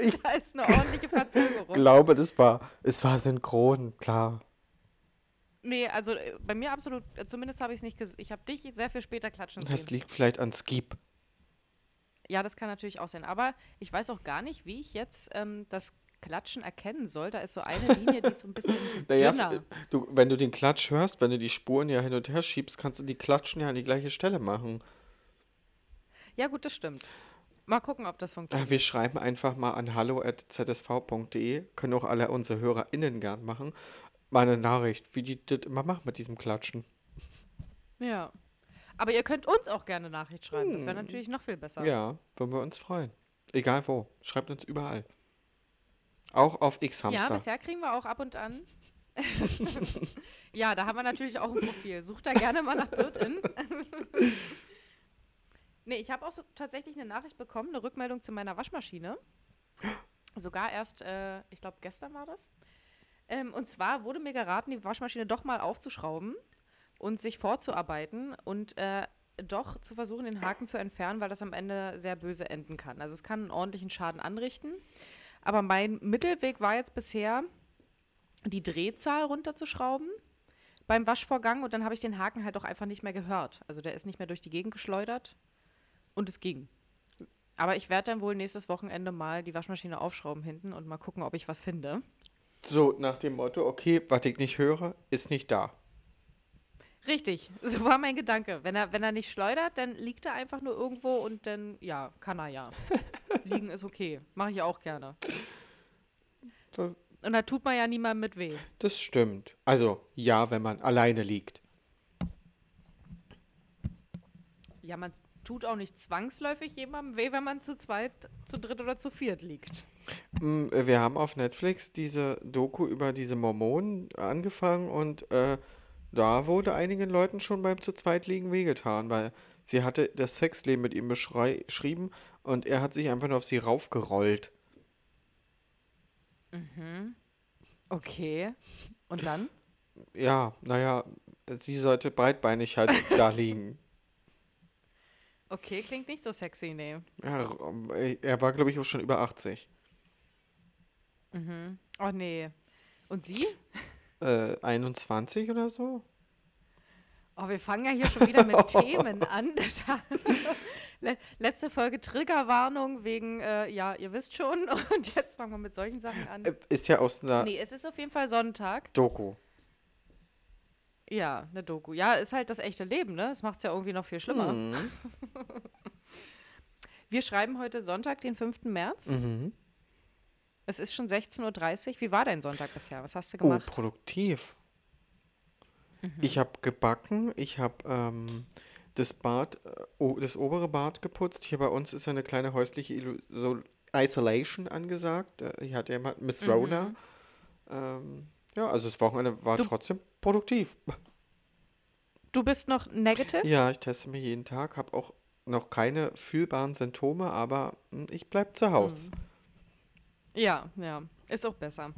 Ich Da ist eine ordentliche Verzögerung. glaube, das war, es war synchron, klar. Nee, also äh, bei mir absolut, äh, zumindest habe ich es nicht gesehen. Ich habe dich sehr viel später klatschen Das sehen. liegt vielleicht an Skip. Ja, das kann natürlich auch sein. Aber ich weiß auch gar nicht, wie ich jetzt ähm, das Klatschen erkennen soll. Da ist so eine Linie, die ist so ein bisschen Naja, dünner. f- du, wenn du den Klatsch hörst, wenn du die Spuren ja hin und her schiebst, kannst du die Klatschen ja an die gleiche Stelle machen. Ja, gut, das stimmt. Mal gucken, ob das Äh, funktioniert. Wir schreiben einfach mal an hallo.zsv.de, können auch alle unsere HörerInnen gern machen, mal eine Nachricht, wie die das immer machen mit diesem Klatschen. Ja. Aber ihr könnt uns auch gerne Nachricht schreiben. Das wäre natürlich noch viel besser. Hm. Ja, würden wir uns freuen. Egal wo, schreibt uns überall. Auch auf Ja, X-Hamster. bisher kriegen wir auch ab und an. ja, da haben wir natürlich auch ein Profil. Sucht da gerne mal nach Bird-In. nee, ich habe auch so tatsächlich eine Nachricht bekommen, eine Rückmeldung zu meiner Waschmaschine. Sogar erst, äh, ich glaube, gestern war das. Ähm, und zwar wurde mir geraten, die Waschmaschine doch mal aufzuschrauben und sich vorzuarbeiten und äh, doch zu versuchen, den Haken zu entfernen, weil das am Ende sehr böse enden kann. Also es kann einen ordentlichen Schaden anrichten. Aber mein Mittelweg war jetzt bisher, die Drehzahl runterzuschrauben beim Waschvorgang und dann habe ich den Haken halt auch einfach nicht mehr gehört. Also der ist nicht mehr durch die Gegend geschleudert und es ging. Aber ich werde dann wohl nächstes Wochenende mal die Waschmaschine aufschrauben hinten und mal gucken, ob ich was finde. So, nach dem Motto, okay, was ich nicht höre, ist nicht da. Richtig, so war mein Gedanke. Wenn er, wenn er nicht schleudert, dann liegt er einfach nur irgendwo und dann, ja, kann er ja. Liegen ist okay. Mache ich auch gerne. Und da tut man ja niemandem mit weh. Das stimmt. Also, ja, wenn man alleine liegt. Ja, man tut auch nicht zwangsläufig jemandem weh, wenn man zu zweit, zu dritt oder zu viert liegt. Mm, äh, Wir haben auf Netflix diese Doku über diese Mormonen angefangen und äh, da wurde einigen Leuten schon beim zu zweit liegen wehgetan, weil sie hatte das Sexleben mit ihm beschrieben und er hat sich einfach nur auf sie raufgerollt. Okay. Und dann? Ja, naja, sie sollte breitbeinig halt da liegen. Okay, klingt nicht so sexy, nee. Ja, äh, er war, glaube ich, auch schon über 80. Oh nee. Und sie? Äh, 21 oder so? Oh, wir fangen ja hier schon wieder mit Themen an. Letzte Folge Triggerwarnung wegen, äh, ja, ihr wisst schon. Und jetzt fangen wir mit solchen Sachen an. Äh, Ist ja aus einer Nee, es ist auf jeden Fall Sonntag. Doku. Ja, eine Doku. Ja, ist halt das echte Leben, ne? Das macht es ja irgendwie noch viel schlimmer. Mhm. Wir schreiben heute Sonntag, den 5. März. Mhm. Es ist schon 16.30 Uhr. Wie war dein Sonntag bisher? Was hast du Oh, gemacht? produktiv. Mhm. Ich habe gebacken, ich habe ähm, das Bad, äh, das obere Bad geputzt. Hier bei uns ist ja eine kleine häusliche Ilu so Isolation angesagt. Äh, Hier hat jemand Miss Rona. Ähm, ja, also das Wochenende war Du- trotzdem produktiv. Du bist noch negative? Ja, ich teste mich jeden Tag, habe auch noch keine fühlbaren Symptome, aber hm, ich bleib zu Hause. Ja, ja. Ist auch besser.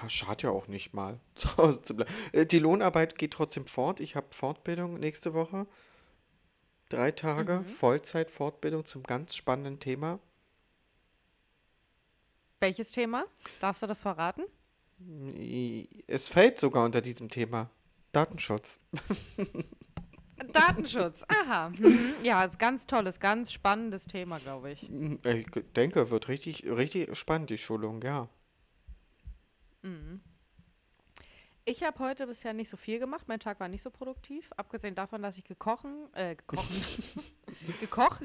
Ja, schadet ja auch nicht mal, zu Hause zu bleiben. Äh, Die Lohnarbeit geht trotzdem fort. Ich habe Fortbildung nächste Woche. Drei Tage Vollzeit-Fortbildung zum ganz spannenden Thema. Welches Thema? Darfst du das verraten? Es fällt sogar unter diesem Thema. Datenschutz. Datenschutz. Aha. Mhm. Ja, ist ganz tolles, ganz spannendes Thema, glaube ich. Hm, Ich denke, wird richtig, richtig spannend, die Schulung, ja. Ich habe heute bisher nicht so viel gemacht. Mein Tag war nicht so produktiv. Abgesehen davon, dass ich gekochen, äh, gekochen, gekocht,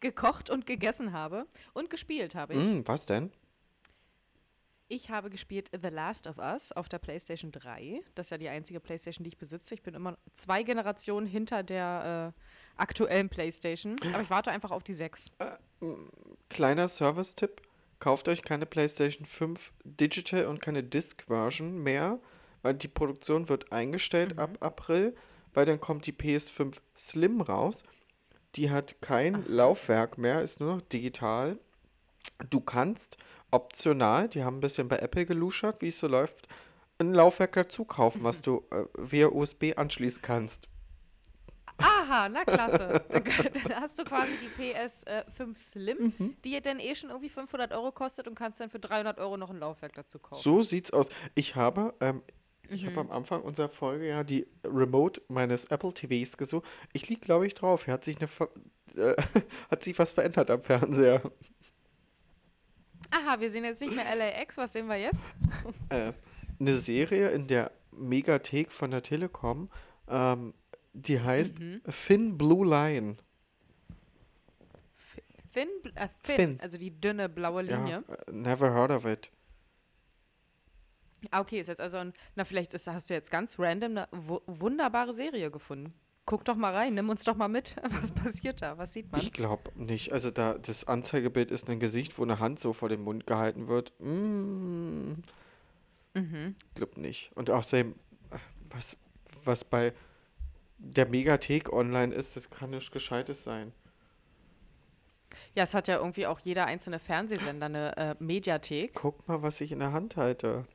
gekocht und gegessen habe und gespielt habe ich. Hm, was denn? Ich habe gespielt The Last of Us auf der PlayStation 3. Das ist ja die einzige PlayStation, die ich besitze. Ich bin immer zwei Generationen hinter der äh, aktuellen PlayStation. Aber ich warte einfach auf die 6. Kleiner Service-Tipp. Kauft euch keine PlayStation 5 Digital und keine Disc-Version mehr, weil die Produktion wird eingestellt ab April, weil dann kommt die PS5 Slim raus. Die hat kein Laufwerk mehr, ist nur noch digital. Du kannst optional, die haben ein bisschen bei Apple geluschert, wie es so läuft, ein Laufwerk dazu kaufen, was du äh, via USB anschließen kannst. Aha, na klasse. Dann, dann hast du quasi die PS5 Slim, Mhm. die dann eh schon irgendwie 500 Euro kostet und kannst dann für 300 Euro noch ein Laufwerk dazu kaufen. So sieht's aus. Ich habe, ähm, ich Mhm. habe am Anfang unserer Folge ja die Remote meines Apple TVs gesucht. Ich lieg, glaube ich, drauf. Hier hat sich eine, äh, hat sich was verändert am Fernseher. Aha, wir sehen jetzt nicht mehr LAX. Was sehen wir jetzt? Äh, eine Serie in der Megathek von der Telekom, ähm, die heißt Mhm. Finn Blue Line. Finn, äh, Finn, Finn. also die dünne blaue Linie. Ja, äh, never heard of it. Ah, okay, ist jetzt also ein, na vielleicht ist, hast du jetzt ganz random eine wu wunderbare Serie gefunden. Guck doch mal rein, nimm uns doch mal mit. Was passiert da? Was sieht man? Ich glaube nicht. Also da das Anzeigebild ist ein Gesicht, wo eine Hand so vor den Mund gehalten wird. Mm, Mhm. glaub nicht. Und außerdem, was, was bei der Megathek online ist, das kann nichts Gescheites sein. Ja, es hat ja irgendwie auch jeder einzelne Fernsehsender eine äh, Mediathek. Guck mal, was ich in der Hand halte.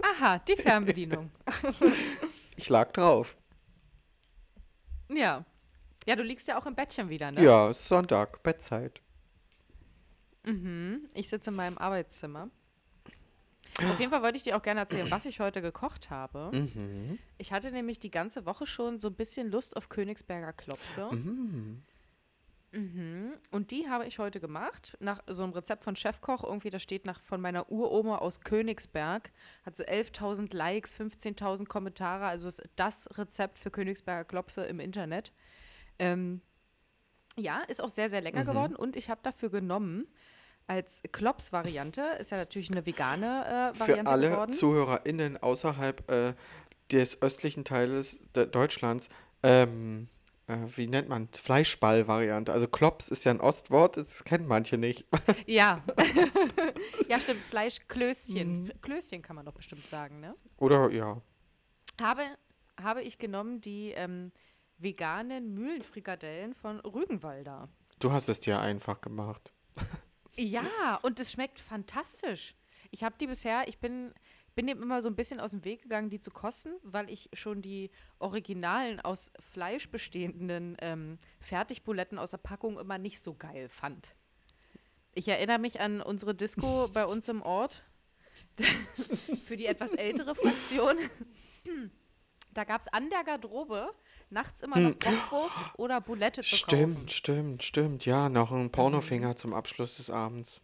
Aha, die Fernbedienung. Ich lag drauf. Ja. Ja, du liegst ja auch im Bettchen wieder, ne? Ja, ist Sonntag, Bettzeit. Mhm. Ich sitze in meinem Arbeitszimmer. Auf jeden Fall wollte ich dir auch gerne erzählen, was ich heute gekocht habe. Mhm. Ich hatte nämlich die ganze Woche schon so ein bisschen Lust auf Königsberger Klopse. Mhm. Mhm. Und die habe ich heute gemacht. Nach so einem Rezept von Chefkoch. Irgendwie, das steht nach, von meiner Uroma aus Königsberg. Hat so 11.000 Likes, 15.000 Kommentare. Also ist das Rezept für Königsberger Klopse im Internet. Ähm, ja, ist auch sehr, sehr lecker Mhm. geworden. Und ich habe dafür genommen als Klops-Variante. Ist ja natürlich eine vegane äh, Für Variante alle geworden. ZuhörerInnen außerhalb äh, des östlichen Teiles de Deutschlands, ähm, äh, wie nennt man Fleischball-Variante. Also Klops ist ja ein Ostwort, das kennen manche nicht. Ja. ja, stimmt. Fleischklößchen. Mhm. Klößchen kann man doch bestimmt sagen, ne? Oder ja. habe, habe ich genommen die ähm, veganen Mühlenfrikadellen von Rügenwalder. Du hast es dir einfach gemacht. Ja, und es schmeckt fantastisch. Ich habe die bisher, ich bin, bin dem immer so ein bisschen aus dem Weg gegangen, die zu kosten, weil ich schon die originalen aus Fleisch bestehenden ähm, Fertigbuletten aus der Packung immer nicht so geil fand. Ich erinnere mich an unsere Disco bei uns im Ort. Für die etwas ältere Fraktion. Da gab es an der Garderobe nachts immer noch Bockwurst oder Bulette zu kaufen. Stimmt, stimmt, stimmt. Ja, noch ein Pornofinger zum Abschluss des Abends.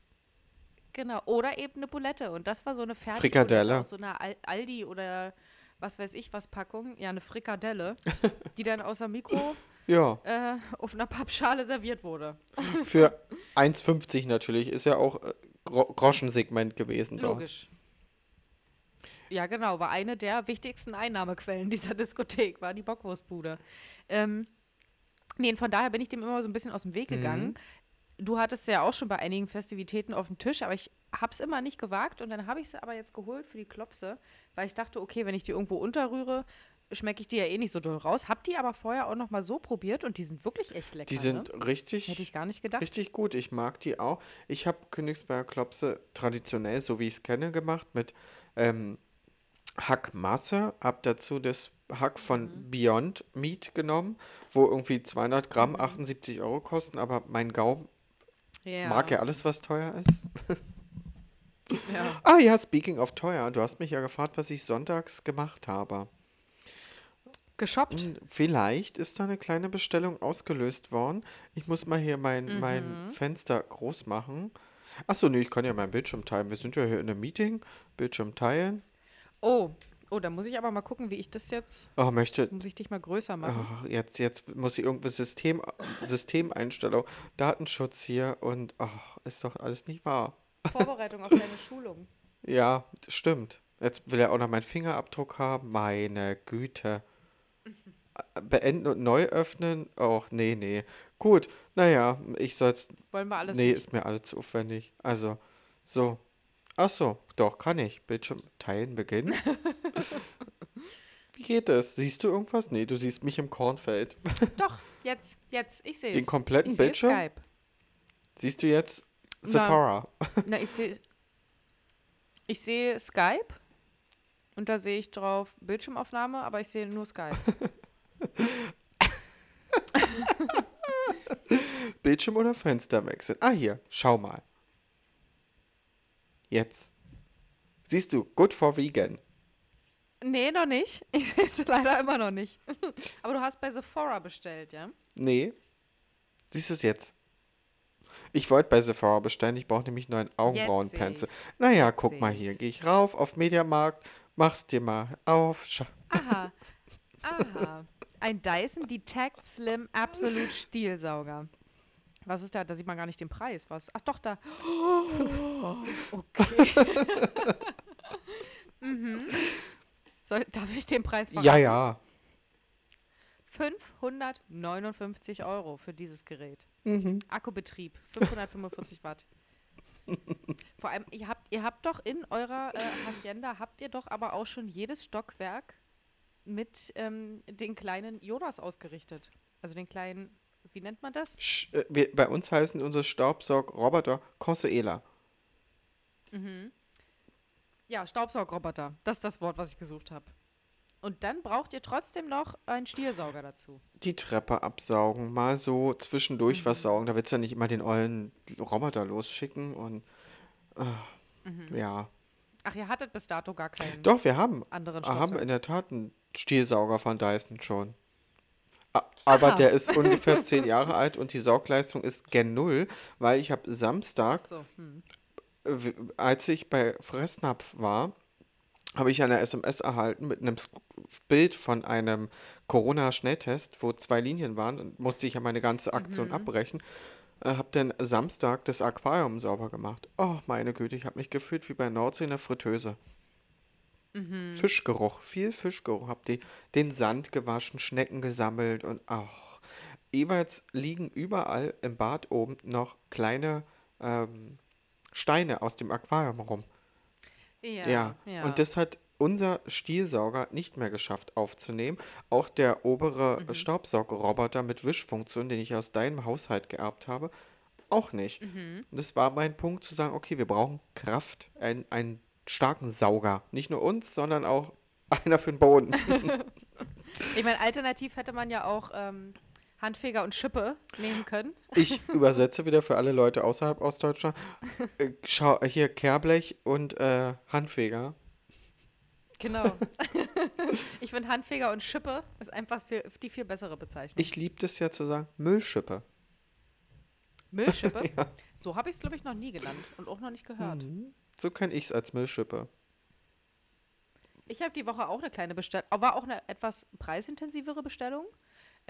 Genau, oder eben eine Bulette. Und das war so eine Fertig Frikadelle. aus so einer Al Aldi oder was weiß ich was Packung. Ja, eine Frikadelle, die dann aus der Mikro Ja, äh, auf einer Pappschale serviert wurde. für 1,50 natürlich. Ist ja auch äh, Gro Groschensegment gewesen dort. Logisch. Ja, genau, war eine der wichtigsten Einnahmequellen dieser Diskothek, war die Bockwurstbude. Ähm, nee, von daher bin ich dem immer so ein bisschen aus dem Weg gegangen. Du hattest ja auch schon bei einigen Festivitäten auf dem Tisch, aber ich habe es immer nicht gewagt und dann habe ich es aber jetzt geholt für die Klopse, weil ich dachte, okay, wenn ich die irgendwo unterrühre, schmecke ich die ja eh nicht so doll raus. Hab die aber vorher auch noch mal so probiert und die sind wirklich echt lecker. Die sind ne? richtig, Hätte ich gar nicht gedacht. richtig gut. Ich mag die auch. Ich habe Königsberger Klopse traditionell, so wie ich es kenne, gemacht mit ähm, Hackmasse. Hab dazu das Hack von Mhm. Beyond Meat genommen, wo irgendwie 200 Gramm 78 Euro kosten, aber mein Gaumen Ja. mag ja alles, was teuer ist. ja. Ah ja, speaking of teuer, du hast mich ja gefragt, was ich sonntags gemacht habe. Geshoppt. Hm, Vielleicht ist da eine kleine Bestellung ausgelöst worden. Ich muss mal hier mein, Mhm. mein Fenster groß machen. Achso, nee, ich kann ja meinen Bildschirm teilen. Wir sind ja hier in einem Meeting. Bildschirm teilen. Oh, oh, da muss ich aber mal gucken, wie ich das jetzt. Oh, möchte. Muss ich dich mal größer machen? Oh, jetzt, jetzt muss ich irgendwie System, Systemeinstellung, Datenschutz hier und oh, ist doch alles nicht wahr. Vorbereitung auf deine Schulung. Ja, stimmt. Jetzt will er auch noch meinen Fingerabdruck haben. Meine Güte. Äh, Beenden und neu öffnen? Oh, nee, nee. Gut, naja, ich soll's. Wollen wir alles Nee, nicht? ist mir alles zu aufwendig. Also, so. Ach so, doch, kann ich. Bildschirm teilen beginnen. Wie geht das? Siehst du irgendwas? Nee, du siehst mich im Kornfeld. Doch, jetzt, jetzt, ich sehe es. Den kompletten ich Bildschirm? Skype. Siehst du jetzt Na. Sephora? Na, ich sehe ich sehe Skype und da sehe ich drauf Bildschirmaufnahme, aber ich sehe nur Skype. Bildschirm oder Fenster wechseln? Ah, hier, schau mal. Jetzt. Siehst du, good for vegan. Nee, noch nicht. Ich sehe es leider immer noch nicht. Aber du hast bei Sephora bestellt, ja? Nee. Siehst du es jetzt? Ich wollte bei Sephora bestellen, ich brauche nämlich nur einen Augenbrauenpencil. Naja, Jetzt guck mal hier, gehe ich rauf auf Mediamarkt, mach's dir mal auf. Aha. Aha. Ein Dyson Detect Slim Absolute Stielsauger. Was ist da? Da sieht man gar nicht den Preis. Was? Ach doch, da. Okay. mhm. Soll, darf ich den Preis verraten? ja, ja. 559 Euro für dieses Gerät. Mhm. Akkubetrieb, 545 Watt. Vor allem, ihr habt, ihr habt doch in eurer äh, Hacienda, habt ihr doch aber auch schon jedes Stockwerk mit ähm, den kleinen Yodas ausgerichtet. Also den kleinen, wie nennt man das? Sch äh, wir, bei uns heißen unsere Staubsaugroboter Consuela. Ja, Staubsaugroboter. Das ist das Wort, was ich gesucht habe. Und dann braucht ihr trotzdem noch einen Stielsauger dazu. Die Treppe absaugen, mal so zwischendurch Mhm. was saugen. Da willst du ja nicht immer den ollen Roboter losschicken und äh, Mhm. ja. Ach, ihr hattet bis dato gar keinen Doch, wir haben, anderen haben Staubsauger. in der Tat einen Stielsauger von Dyson schon. Aber Aha. der ist ungefähr zehn Jahre alt und die Saugleistung ist gen Null, weil ich habe Samstag, So, hm. Als ich bei Fressnapf war, habe ich eine SMS erhalten mit einem Bild von einem Corona-Schnelltest, wo zwei Linien waren und musste ich ja meine ganze Aktion Mhm. abbrechen. Äh, hab dann Samstag das Aquarium sauber gemacht. Oh, meine Güte, ich habe mich gefühlt wie bei Nordsee in der Fritteuse. Mhm. Fischgeruch, viel Fischgeruch. Hab die, den Sand gewaschen, Schnecken gesammelt und ach. Jeweils liegen überall im Bad oben noch kleine ähm, Steine aus dem Aquarium rum. Ja, Ja, ja. und das hat unser Stielsauger nicht mehr geschafft aufzunehmen. Auch der obere Mhm. Staubsaugerroboter mit Wischfunktion, den ich aus deinem Haushalt geerbt habe, auch nicht. Mhm. Und das war mein Punkt zu sagen, okay, wir brauchen Kraft, einen, einen starken Sauger. Nicht nur uns, sondern auch einer für den Boden. Ich meine, alternativ hätte man ja auch ähm, Handfeger und Schippe nehmen können. Ich übersetze wieder für alle Leute außerhalb Ostdeutschland. Äh, schau, hier Kehrblech und äh, Handfeger. Genau. ich finde Handfeger und Schippe ist einfach viel, die viel bessere Bezeichnung. Ich liebe das ja zu sagen, Müllschippe. Müllschippe? So habe ich es, glaube ich, noch nie genannt und auch noch nicht gehört. Mhm. So kenne ich es als Müllschippe. Ich habe die Woche auch eine kleine Bestellung, war auch eine etwas preisintensivere Bestellung.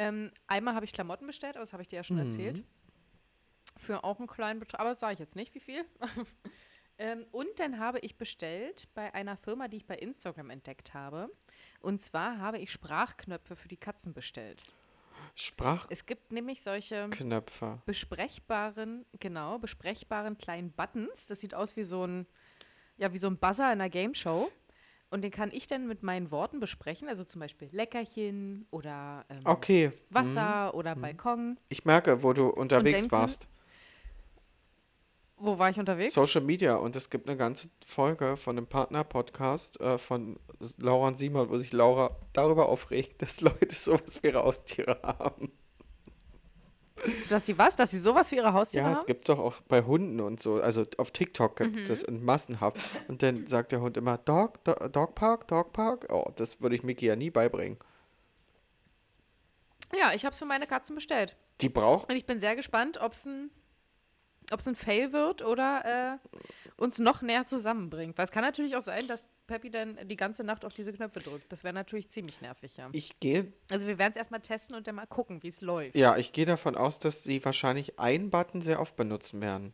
Ähm, einmal habe ich Klamotten bestellt, aber das habe ich dir ja schon erzählt. Für auch einen kleinen Betrag, aber das sage ich jetzt nicht, wie viel. ähm, und dann habe ich bestellt bei einer Firma, die ich bei Instagram entdeckt habe. Und zwar habe ich Sprachknöpfe für die Katzen bestellt. Sprachknöpfe. Es gibt nämlich solche besprechbaren, genau, besprechbaren kleinen Buttons. Das sieht aus wie so ein, ja, wie so ein Buzzer in einer Game Show. Und den kann ich dann mit meinen Worten besprechen, also zum Beispiel Leckerchen oder ähm, Okay. Wasser oder Balkon. Ich merke, wo du unterwegs dann kann- warst. Wo war ich unterwegs? Social Media und es gibt eine ganze Folge von einem Partner-Podcast äh, von Laura und Simon, wo sich Laura darüber aufregt, dass Leute sowas ihre Haustiere haben. Dass sie was? Dass sie sowas für ihre Haustiere Ja, es haben? gibt doch auch bei Hunden und so. Also auf TikTok gibt Mhm. es in massenhaft. Und dann sagt der Hund immer, Dog, Do Dog Park, Dog Park. Oh, das würde ich Miki ja nie beibringen. Ja, ich habe es für meine Katzen bestellt. Die braucht. Und ich bin sehr gespannt, ob es ein, ob's ein Fail wird oder äh, uns noch näher zusammenbringt. Weil es kann natürlich auch sein, dass Peppy dann die ganze Nacht auf diese Knöpfe drückt. Das wäre natürlich ziemlich nervig, ja. Ich gehe, Also wir werden es erstmal testen und dann mal gucken, wie es läuft. ja, ich gehe davon aus, dass sie wahrscheinlich einen Button sehr oft benutzen werden.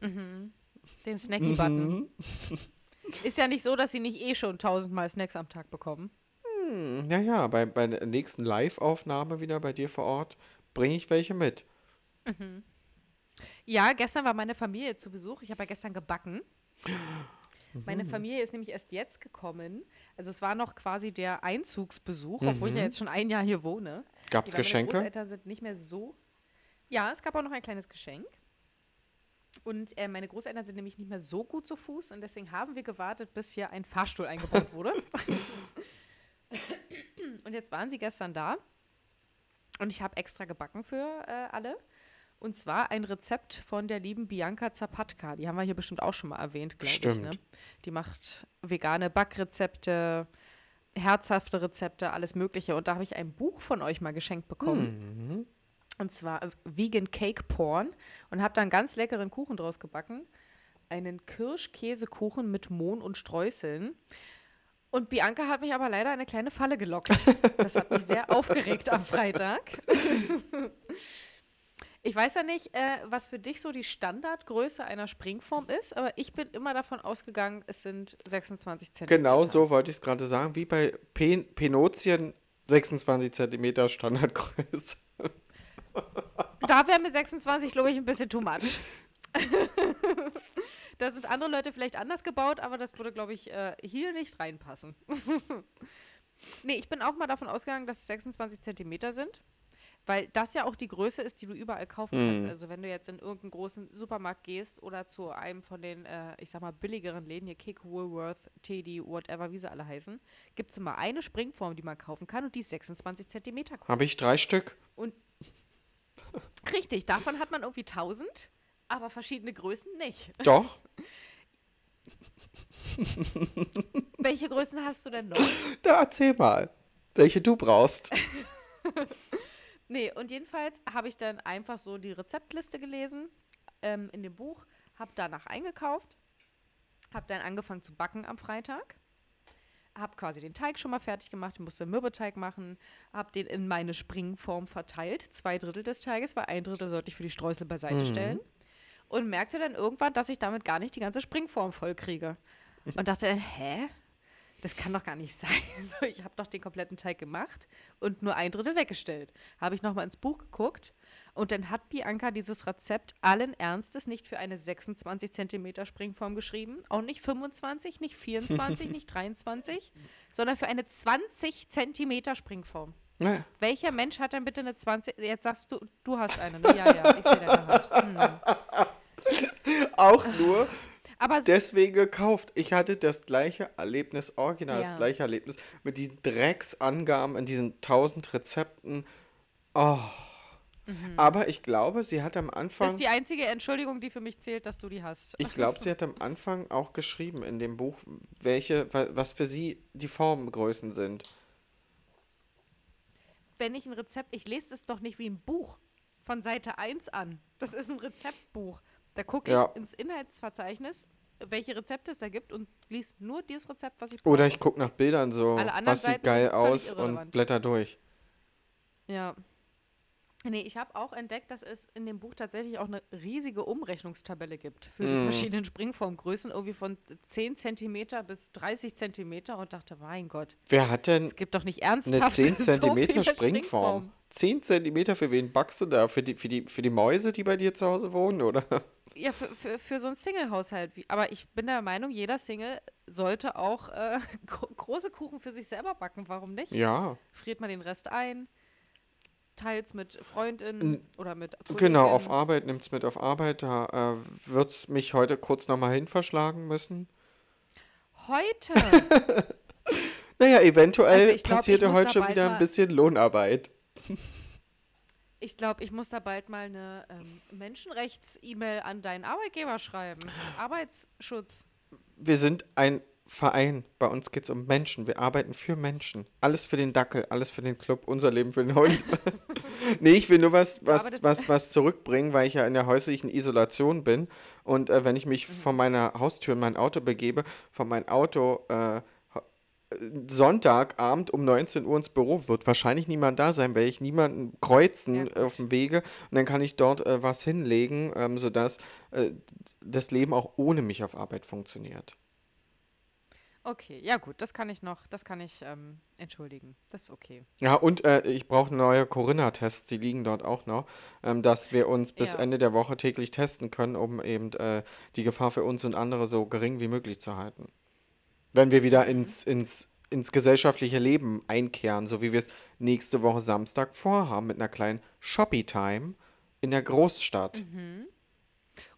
Den Snacky-Button. Ist ja nicht so, dass sie nicht eh schon tausendmal Snacks am Tag bekommen. Hm, ja, ja, bei, bei der nächsten Live-Aufnahme wieder bei dir vor Ort bringe ich welche mit. Ja, gestern war meine Familie zu Besuch. Ich habe ja gestern gebacken. Meine Familie ist nämlich erst jetzt gekommen. Also es war noch quasi der Einzugsbesuch, obwohl ich ja jetzt schon ein Jahr hier wohne. Gab es Weil Meine Geschenke? Großeltern sind nicht mehr so. Ja, es gab auch noch ein kleines Geschenk. Und äh, meine Großeltern sind nämlich nicht mehr so gut zu Fuß und deswegen haben wir gewartet, bis hier ein Fahrstuhl eingebaut wurde. und jetzt waren sie gestern da. Und ich habe extra gebacken für äh, alle. Und zwar ein Rezept von der lieben Bianca Zapatka. Die haben wir hier bestimmt auch schon mal erwähnt, glaube ich. Ne? Die macht vegane Backrezepte, herzhafte Rezepte, alles Mögliche. Und da habe ich ein Buch von euch mal geschenkt bekommen. Mhm. Und zwar Vegan Cake Porn. Und habe da einen ganz leckeren Kuchen draus gebacken. Einen Kirschkäsekuchen mit Mohn und Streuseln. Und Bianca hat mich aber leider eine kleine Falle gelockt. Das hat mich sehr aufgeregt am Freitag. Ich weiß ja nicht, äh, was für dich so die Standardgröße einer Springform ist, aber ich bin immer davon ausgegangen, es sind 26 Zentimeter. Genau so wollte ich es gerade sagen, wie bei Pen Penotien 26 Zentimeter Standardgröße. Da wäre mir 26, glaube ich, ein bisschen too much. da sind andere Leute vielleicht anders gebaut, aber das würde, glaube ich, äh, hier nicht reinpassen. nee, ich bin auch mal davon ausgegangen, dass es 26 Zentimeter sind. Weil das ja auch die Größe ist, die du überall kaufen mhm. kannst. Also wenn du jetzt in irgendeinen großen Supermarkt gehst oder zu einem von den, äh, ich sag mal, billigeren Läden, hier Kick, Woolworth, Teddy, whatever, wie sie alle heißen, gibt es immer eine Springform, die man kaufen kann und die ist 26 Zentimeter groß. Habe ich drei Stück. Und richtig, davon hat man irgendwie 1000 aber verschiedene Größen nicht. Doch. Welche Größen hast du denn noch? Da erzähl mal, welche du brauchst. nee, und jedenfalls habe ich dann einfach so die Rezeptliste gelesen ähm, in dem Buch, habe danach eingekauft, habe dann angefangen zu backen am Freitag habe quasi den Teig schon mal fertig gemacht, musste Mürbeteig machen, habe den in meine Springform verteilt, zwei Drittel des Teiges, weil ein Drittel sollte ich für die Streusel beiseite mhm. stellen und merkte dann irgendwann, dass ich damit gar nicht die ganze Springform voll kriege. Und dachte, hä? Das kann doch gar nicht sein. So, ich habe doch den kompletten Teig gemacht und nur ein Drittel weggestellt. Habe ich nochmal ins Buch geguckt und dann hat Bianca dieses Rezept allen Ernstes nicht für eine 26 cm Springform geschrieben. Auch nicht 25, nicht 24, nicht 23, sondern für eine 20 cm Springform. Ja. Welcher Mensch hat denn bitte eine 20? Jetzt sagst du, du hast eine, ne? Ja, ja, ich sehe deine Hand. Hm. Auch nur aber deswegen gekauft. Ich hatte das gleiche Erlebnis, original ja. das gleiche Erlebnis mit diesen Drecksangaben in diesen tausend Rezepten. Oh. Mhm. Aber ich glaube, sie hat am Anfang. Das ist die einzige Entschuldigung, die für mich zählt, dass du die hast. Ich glaube, sie hat am Anfang auch geschrieben in dem Buch, welche, was für sie die Formgrößen sind wenn ich ein Rezept, ich lese es doch nicht wie ein Buch von Seite 1 an. Das ist ein Rezeptbuch. Da gucke ich ja. ins Inhaltsverzeichnis, welche Rezepte es da gibt und lies nur dieses Rezept, was ich brauche. Oder ich gucke nach Bildern so, was sieht geil aus und blätter durch. Ja. Nee, ich habe auch entdeckt, dass es in dem Buch tatsächlich auch eine riesige Umrechnungstabelle gibt für die mm. verschiedenen Springformgrößen, irgendwie von 10 cm bis 30 cm und dachte, mein Gott. Wer hat denn es gibt doch nicht ernsthaft eine 10 cm so Springform? Springform? 10 cm, für wen backst du da? Für die, für, die, für die Mäuse, die bei dir zu Hause wohnen, oder? Ja, für, für, für so einen Single-Haushalt. Aber ich bin der Meinung, jeder Single sollte auch äh, große Kuchen für sich selber backen. Warum nicht? Ja. Friert man den Rest ein teils mit Freundinnen oder mit Kollegen. Genau, auf Arbeit nimmt es mit auf Arbeit. Da äh, wird es mich heute kurz nochmal hin verschlagen müssen. Heute? naja, eventuell also passiert ja heute schon wieder ein bisschen Lohnarbeit. Ich glaube, ich muss da bald mal eine ähm, Menschenrechts-E-Mail an deinen Arbeitgeber schreiben. Arbeitsschutz. Wir sind ein Verein. Bei uns geht es um Menschen. Wir arbeiten für Menschen. Alles für den Dackel, alles für den Club, unser Leben für den Hund. nee, ich will nur was, was, ja, was, was zurückbringen, weil ich ja in der häuslichen Isolation bin. Und äh, wenn ich mich mhm. von meiner Haustür in mein Auto begebe, von meinem Auto äh, Sonntagabend um 19 Uhr ins Büro wird wahrscheinlich niemand da sein, werde ich niemanden kreuzen ja, auf dem Wege und dann kann ich dort äh, was hinlegen, ähm, sodass äh, das Leben auch ohne mich auf Arbeit funktioniert. Okay, ja gut, das kann ich noch, das kann ich ähm, entschuldigen. Das ist okay. Ja, und äh, ich brauche neue Corinna-Tests, die liegen dort auch noch, ähm, dass wir uns bis ja. Ende der Woche täglich testen können, um eben äh, die Gefahr für uns und andere so gering wie möglich zu halten. Wenn wir wieder mhm. ins, ins, ins gesellschaftliche Leben einkehren, so wie wir es nächste Woche Samstag vorhaben, mit einer kleinen Shoppy-Time in der Großstadt. Mhm.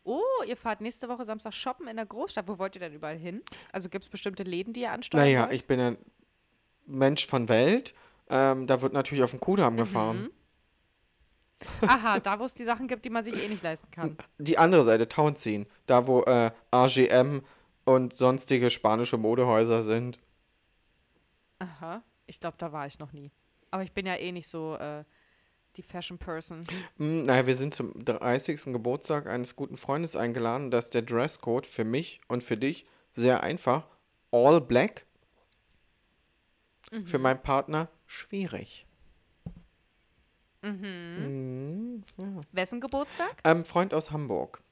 Oh, ihr fahrt nächste Woche Samstag shoppen in der Großstadt. Wo wollt ihr denn überall hin? Also gibt es bestimmte Läden, die ihr ansteuern Naja, wollt? ich bin ein Mensch von Welt. Ähm, da wird natürlich auf den Kudamm mhm. gefahren. Aha, da wo es die Sachen gibt, die man sich eh nicht leisten kann. Die andere Seite, Townsend, da wo äh, RGM und sonstige spanische Modehäuser sind. Aha, ich glaube, da war ich noch nie. Aber ich bin ja eh nicht so äh, die Fashion Person. Hm, naja, wir sind zum 30. Geburtstag eines guten Freundes eingeladen. Da ist der Dresscode für mich und für dich sehr einfach. All black. Für meinen Partner schwierig. Mhm, ja. Wessen Geburtstag? Ähm, Freund aus Hamburg.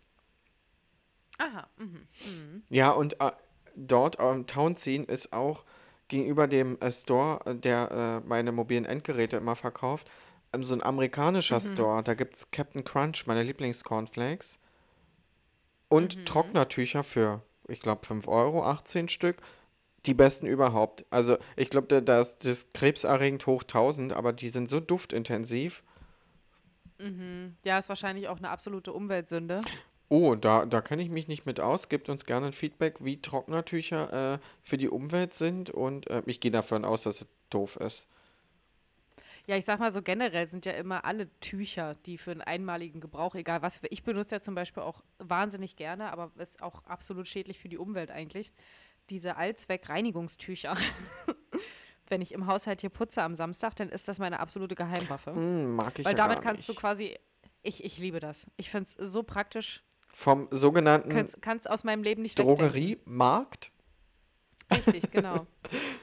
Aha. Mhm. Mhm. Ja, und äh, dort am Townsend ist auch gegenüber dem äh, Store, äh, der äh, meine mobilen Endgeräte immer verkauft, ähm, so ein amerikanischer Store. Da gibt es Captain Crunch, meine Lieblingscornflakes. Und Trocknertücher für, ich glaube, 5 Euro, 18 Stück. Die besten überhaupt. Also, ich glaube, das, das ist krebserregend hoch 1000, aber die sind so duftintensiv. Ja, ist wahrscheinlich auch eine absolute Umweltsünde. Oh, da, da kenne ich mich nicht mit aus. Gebt uns gerne ein Feedback, wie Trocknertücher äh, für die Umwelt sind. Und äh, ich gehe davon aus, dass es doof ist. Ja, ich sag mal so generell sind ja immer alle Tücher, die für einen einmaligen Gebrauch, egal was, für, ich benutze ja zum Beispiel auch wahnsinnig gerne, aber ist auch absolut schädlich für die Umwelt eigentlich, diese Allzweckreinigungstücher. Wenn ich im Haushalt hier putze am Samstag, dann ist das meine absolute Geheimwaffe. Hm, mag ich Weil ja damit kannst du nicht. quasi, ich, ich liebe das. Ich finde es so praktisch. Vom sogenannten Kannst, kannst aus meinem Leben nicht. Drogeriemarkt. Richtig, genau.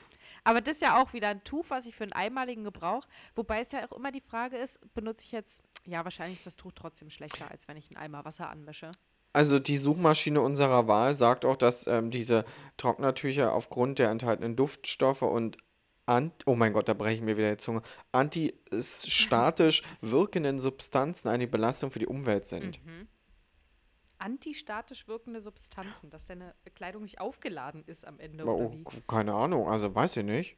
Aber das ist ja auch wieder ein Tuch, was ich für einen einmaligen Gebrauch, wobei es ja auch immer die Frage ist, benutze ich jetzt, ja, wahrscheinlich ist das Tuch trotzdem schlechter, als wenn ich einen Eimer Wasser anmische. Also die Suchmaschine unserer Wahl sagt auch, dass ähm, diese Trocknertücher aufgrund der enthaltenen Duftstoffe und Ant oh mein Gott, da breche ich mir wieder die Zunge, antistatisch wirkenden Substanzen eine Belastung für die Umwelt sind. Mhm. Antistatisch wirkende Substanzen, dass deine Kleidung nicht aufgeladen ist am Ende Aber, oder oh, wie? keine Ahnung, also weiß ich nicht.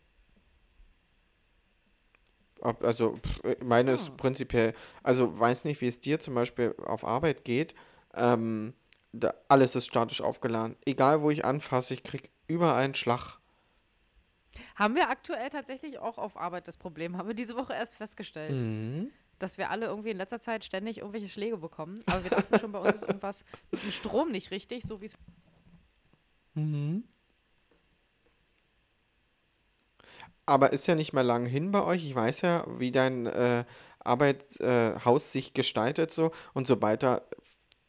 Ob, also pff, äh, meine ist Hm. prinzipiell, also weiß nicht, wie es dir zum Beispiel auf Arbeit geht. Ähm, da, alles ist statisch aufgeladen. Egal, wo ich anfasse, ich krieg überall einen Schlag. Haben wir aktuell tatsächlich auch auf Arbeit das Problem, haben wir diese Woche erst festgestellt, Mhm. Dass wir alle irgendwie in letzter Zeit ständig irgendwelche Schläge bekommen. Aber wir dachten schon, bei uns ist irgendwas mit dem Strom nicht richtig, so wie es Aber ist ja nicht mehr lang hin bei euch. Ich weiß ja, wie dein äh, Arbeitshaus äh, sich gestaltet so. Und sobald da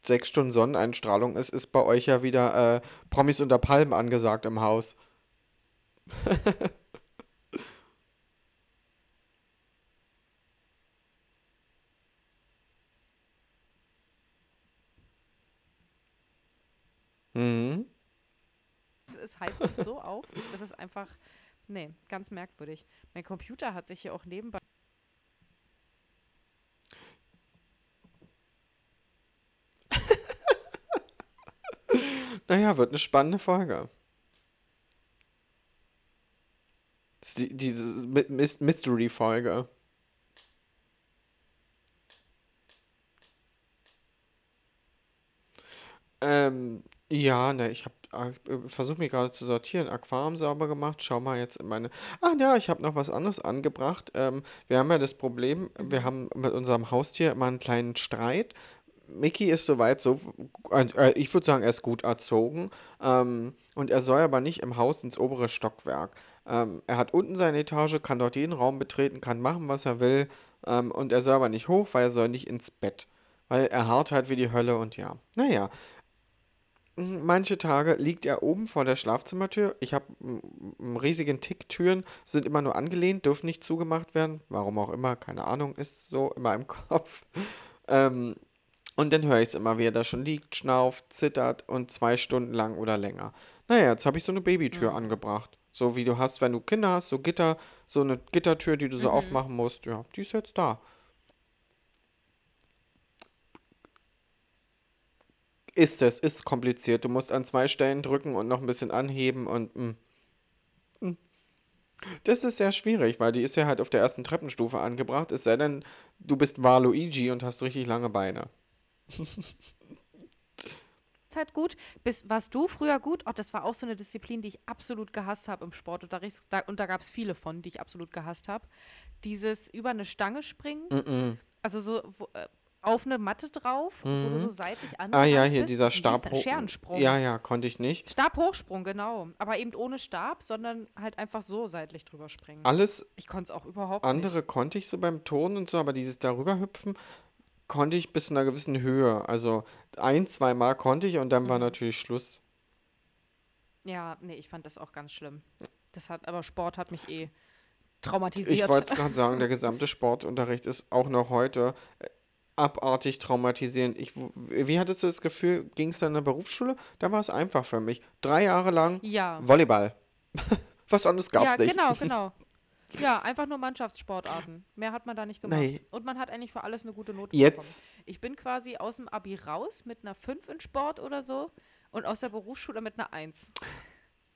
sechs Stunden Sonneneinstrahlung ist, ist bei euch ja wieder äh, Promis unter Palmen angesagt im Haus. Mhm. Es, es heizt sich so auf. Es ist einfach, nee, ganz merkwürdig. Mein Computer hat sich hier auch nebenbei. Naja, wird eine spannende Folge. Die, diese Mystery-Folge. Ähm, ja, ne, ich habe versucht mir gerade zu sortieren, Aquarium sauber gemacht. Schau mal jetzt in meine. Ah ja, ich habe noch was anderes angebracht. Ähm, wir haben ja das Problem, wir haben mit unserem Haustier immer einen kleinen Streit. Mickey ist soweit so, äh, ich würde sagen, er ist gut erzogen. Ähm, und er soll aber nicht im Haus ins obere Stockwerk. Ähm, er hat unten seine Etage, kann dort jeden Raum betreten, kann machen, was er will. Ähm, und er soll aber nicht hoch, weil er soll nicht ins Bett. Weil er hart halt wie die Hölle und ja. Naja, Manche Tage liegt er oben vor der Schlafzimmertür. Ich habe einen riesigen Tick. Türen sind immer nur angelehnt, dürfen nicht zugemacht werden. Warum auch immer, keine Ahnung, ist so in meinem Kopf. Ähm, und dann höre ich es immer, wie er da schon liegt, schnauft, zittert und zwei Stunden lang oder länger. Naja, jetzt habe ich so eine Babytür angebracht. So wie du hast, wenn du Kinder hast, so Gitter, so eine Gittertür, die du so aufmachen musst. Ja, die ist jetzt da. Ist es, ist kompliziert. Du musst an zwei Stellen drücken und noch ein bisschen anheben und mm. Mm. Das ist sehr schwierig, weil die ist ja halt auf der ersten Treppenstufe angebracht. Es sei denn, du bist Waluigi und hast richtig lange Beine. Ist halt gut. Bis, warst du früher gut? Oh, das war auch so eine Disziplin, die ich absolut gehasst habe im Sportunterricht. Da, und da gab es viele von, die ich absolut gehasst habe. Dieses über eine Stange springen. Mm-mm. Also so wo, äh, auf eine Matte drauf, wo du so Mhm. seitlich Ah angeschnallt ja, hier bist. dieser Stab. Scherensprung. Ja, ja, konnte ich nicht. Stabhochsprung, genau. Aber eben ohne Stab, sondern halt einfach so seitlich drüber springen. Alles Ich konnte es auch überhaupt andere konnte ich so beim Turnen und so, aber dieses darüber hüpfen konnte ich bis zu einer gewissen Höhe. Also ein, zwei Mal konnte ich und dann war Mhm. natürlich Schluss. nicht. Ja, nee, ich fand das auch ganz schlimm. Das hat, aber Sport hat mich eh Ich traumatisiert. wollte es gerade sagen, der gesamte Sportunterricht ist auch noch heute äh, abartig traumatisierend. Ich, wie hattest du das Gefühl, ging es dann in der Berufsschule? Da war es einfach für mich. Drei Jahre lang Ja. Volleyball. Was anderes gab Ja, es nicht. genau, genau. Ja, einfach nur Mannschaftssportarten. Mehr hat man da nicht gemacht. Nee. Und man hat eigentlich für alles eine gute Note Jetzt, bekommen. Ich bin quasi aus dem Abi raus mit einer 5 in Sport oder so und aus der Berufsschule mit einer 1.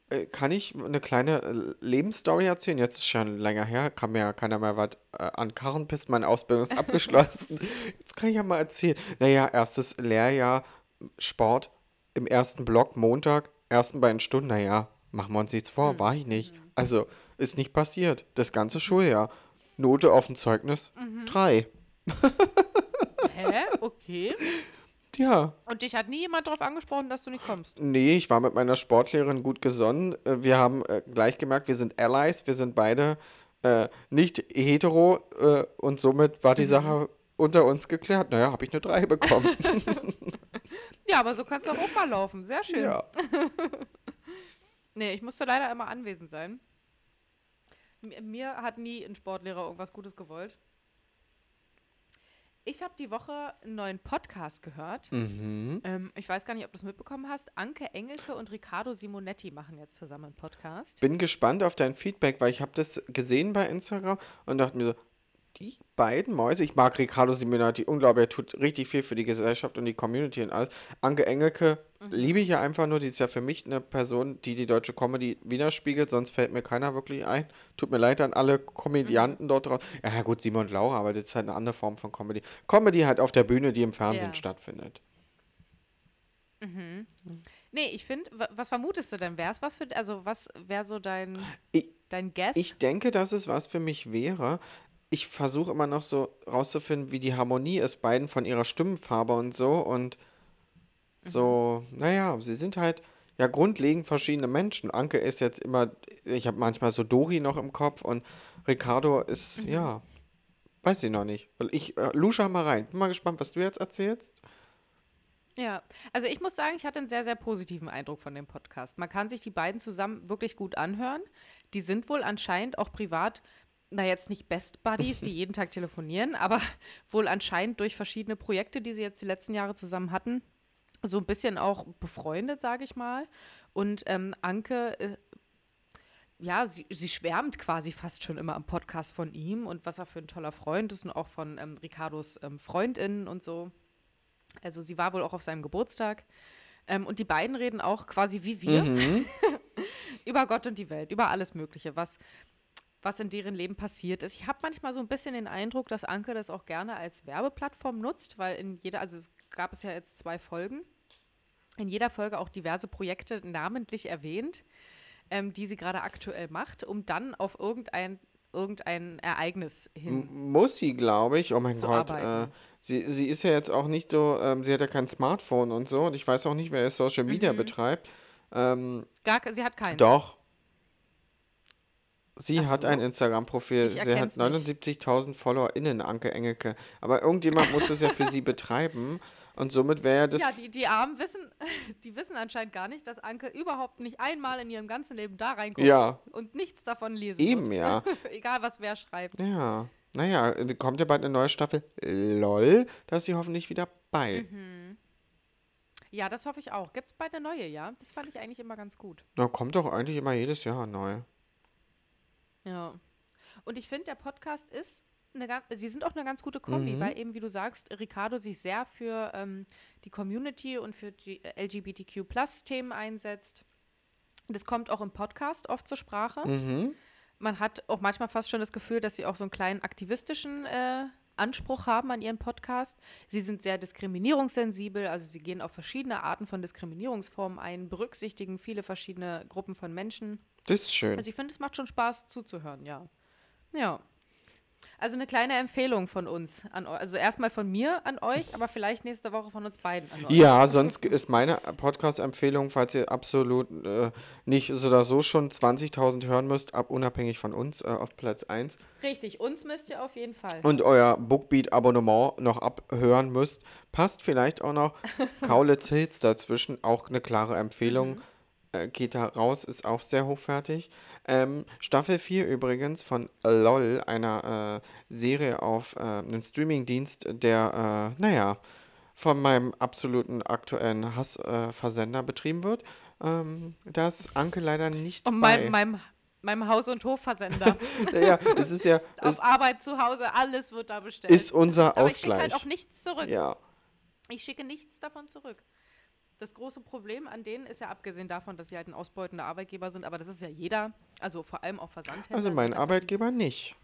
äh, kann ich eine kleine äh, Lebensstory erzählen? Jetzt ist schon länger her, kann mir ja keiner mehr was äh, an Karren pissen, meine Ausbildung ist abgeschlossen. Jetzt kann ich ja mal erzählen. Naja, erstes Lehrjahr Sport im ersten Block, Montag, ersten beiden Stunden, naja, machen wir uns nichts vor, Hm. war ich nicht. Also, ist nicht passiert. Das ganze Schuljahr. Note auf dem Zeugnis, Mhm. drei. Hä? Okay. Ja, Und dich hat nie jemand darauf angesprochen, dass du nicht kommst. Nee, ich war mit meiner Sportlehrerin gut gesonnen. Äh, Wir haben äh, gleich gemerkt, wir sind Allies, wir sind beide äh, nicht hetero äh, und somit war die Sache unter uns geklärt. Naja, habe ich eine 3 bekommen. Ja, aber so kannst du auch, mal laufen. Sehr schön. ja. Nee, ich musste leider immer anwesend sein. Mir hat nie ein Sportlehrer irgendwas Gutes gewollt. Ich habe die Woche einen neuen Podcast gehört. Mhm. Ähm, ich weiß gar nicht, ob du es mitbekommen hast. Anke Engelke und Riccardo Simonetti machen jetzt zusammen einen Podcast. Bin gespannt auf dein Feedback, weil ich habe das gesehen bei Instagram und dachte mir so, die beiden Mäuse, ich mag Riccardo Simonetti unglaublich, er tut richtig viel für die Gesellschaft und die Community und alles. Anke Engelke liebe ich ja einfach nur, die ist ja für mich eine Person, die die deutsche Comedy widerspiegelt, sonst fällt mir keiner wirklich ein. Tut mir leid an alle Komödianten dort draußen. Ja gut, Simon und Laura, aber das ist halt eine andere Form von Comedy. Comedy halt auf der Bühne, die im Fernsehen Ja. stattfindet. Nee, ich finde, was vermutest du denn? Wäre es was für, also was wäre so dein, Ich, dein Guess? Ich denke, dass es was für mich wäre. Ich versuche immer noch so rauszufinden, wie die Harmonie ist, beiden von ihrer Stimmenfarbe und so. Und so, naja, sie sind halt ja grundlegend verschiedene Menschen. Anke ist jetzt immer, ich habe manchmal so Dori noch im Kopf und Ricardo ist, ja, weiß ich noch nicht. Ich, äh, Luscha mal rein. Bin mal gespannt, was du jetzt erzählst. Ja, also ich muss sagen, ich hatte einen sehr, sehr positiven Eindruck von dem Podcast. Man kann sich die beiden zusammen wirklich gut anhören. Die sind wohl anscheinend auch privat, na jetzt nicht Best Buddies, die jeden Tag telefonieren, aber wohl anscheinend durch verschiedene Projekte, die sie jetzt die letzten Jahre zusammen hatten, so ein bisschen auch befreundet, sage ich mal. Und ähm, Anke, äh, ja, sie, sie schwärmt quasi fast schon immer am Podcast von ihm und was er für ein toller Freund ist und auch von ähm, Ricardos ähm, Freundinnen und so. Also sie war wohl auch auf seinem Geburtstag. Ähm, und die beiden reden auch quasi wie wir Mhm. über Gott und die Welt, über alles Mögliche, was, was in deren Leben passiert ist. Ich habe manchmal so ein bisschen den Eindruck, dass Anke das auch gerne als Werbeplattform nutzt, weil in jeder, also es gab es ja jetzt zwei Folgen, in jeder Folge auch diverse Projekte namentlich erwähnt, ähm, die sie gerade aktuell macht, um dann auf irgendein, irgendein Ereignis hin. Muss sie, glaube ich. Oh mein Gott. Äh, sie, sie ist ja jetzt auch nicht so, ähm, sie hat ja kein Smartphone und so. Und ich weiß auch nicht, wer Social Media Mhm. betreibt. Ähm, Gar, sie hat keins. doch. Sie Ach hat so. ein Instagram-Profil. Sie hat erkenn's nicht. 79.000 FollowerInnen, Anke Engelke. Aber irgendjemand muss das ja für sie betreiben. Und somit wäre ja das. Ja, die, die Armen wissen, die wissen anscheinend gar nicht, dass Anke überhaupt nicht einmal in ihrem ganzen Leben da reinguckt Ja. und nichts davon lesen Eben, wird. ja. Egal, was wer schreibt. Ja. Naja, äh, kommt ja bald eine neue Staffel. LOL. Da ist sie hoffentlich wieder bei. Mhm. Ja, das hoffe ich auch. Gibt es bald eine neue, ja? Das fand ich eigentlich immer ganz gut. Na, kommt doch eigentlich immer jedes Jahr neu. Ja. Und ich finde, der Podcast ist eine ganz, sie sind auch eine ganz gute Kombi, Mhm. weil eben, wie du sagst, Ricardo sich sehr für ähm, die Community und für die LGBTQ-Plus-Themen einsetzt. Das kommt auch im Podcast oft zur Sprache. Mhm. Man hat auch manchmal fast schon das Gefühl, dass sie auch so einen kleinen aktivistischen äh, Anspruch haben an ihren Podcast. Sie sind sehr diskriminierungssensibel, also sie gehen auf verschiedene Arten von Diskriminierungsformen ein, berücksichtigen viele verschiedene Gruppen von Menschen. Das ist schön. Also ich finde, es macht schon Spaß zuzuhören, ja. Ja. Also eine kleine Empfehlung von uns an euch. Also erstmal von mir an euch, aber vielleicht nächste Woche von uns beiden an euch. Ja, sonst ist meine Podcast-Empfehlung, falls ihr absolut äh, nicht so oder so schon 20.000 hören müsst, ab unabhängig von uns äh, auf Platz 1 Richtig, uns müsst ihr auf jeden Fall. und euer Bookbeat-Abonnement noch abhören müsst, passt vielleicht auch noch Kaulitz Hills dazwischen, auch eine klare Empfehlung. Äh, geht da raus, ist auch sehr hochwertig. Ähm, Staffel 4 übrigens von LOL, einer äh, Serie auf äh, einem Streamingdienst, der, äh, naja, von meinem absoluten aktuellen Hassversender äh, betrieben wird. Ähm, da ist Anke leider nicht Und bei. meinem, meinem, meinem Haus- und Hofversender. ja, es ist ja, es Auf Arbeit, zu Hause, alles wird da bestellt. ist unser aber ich schicke Ausgleich. halt auch nichts zurück. ja. Ich schicke nichts davon zurück. Das große Problem an denen ist ja abgesehen davon, dass sie halt ein ausbeutender Arbeitgeber sind, aber das ist ja jeder, also vor allem auch Versandhändler. Also mein Arbeitgeber nicht.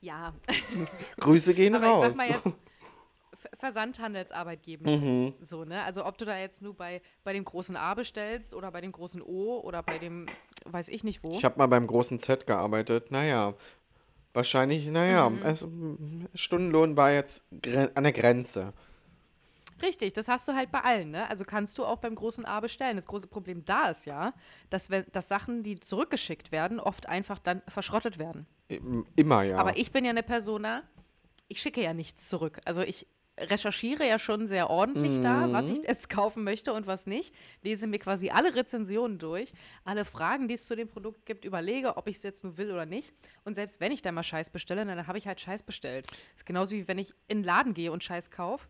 Ja, Grüße gehen aber raus. ich sag mal jetzt Ver- Versandhandelsarbeitgeber. Mhm. So, ne? Also ob du da jetzt nur bei, bei dem großen A bestellst oder bei dem großen O oder bei dem, weiß ich nicht wo. Ich habe mal beim großen Z gearbeitet. Naja, wahrscheinlich, naja, Mhm. es, Stundenlohn war jetzt an der Grenze. Richtig, das hast du halt bei allen, ne? Also kannst du auch beim großen A bestellen. Das große Problem da ist ja, dass, wenn, dass Sachen, die zurückgeschickt werden, oft einfach dann verschrottet werden. Im- Immer, ja. Aber ich bin ja eine Persona, ich schicke ja nichts zurück. Also ich recherchiere ja schon sehr ordentlich da, was Mhm. ich jetzt kaufen möchte und was nicht. Lese mir quasi alle Rezensionen durch, alle Fragen, die es zu dem Produkt gibt, überlege, ob ich es jetzt nur will oder nicht. Und selbst wenn ich da mal Scheiß bestelle, dann habe ich halt Scheiß bestellt. Das ist genauso wie wenn ich in den Laden gehe und Scheiß kaufe,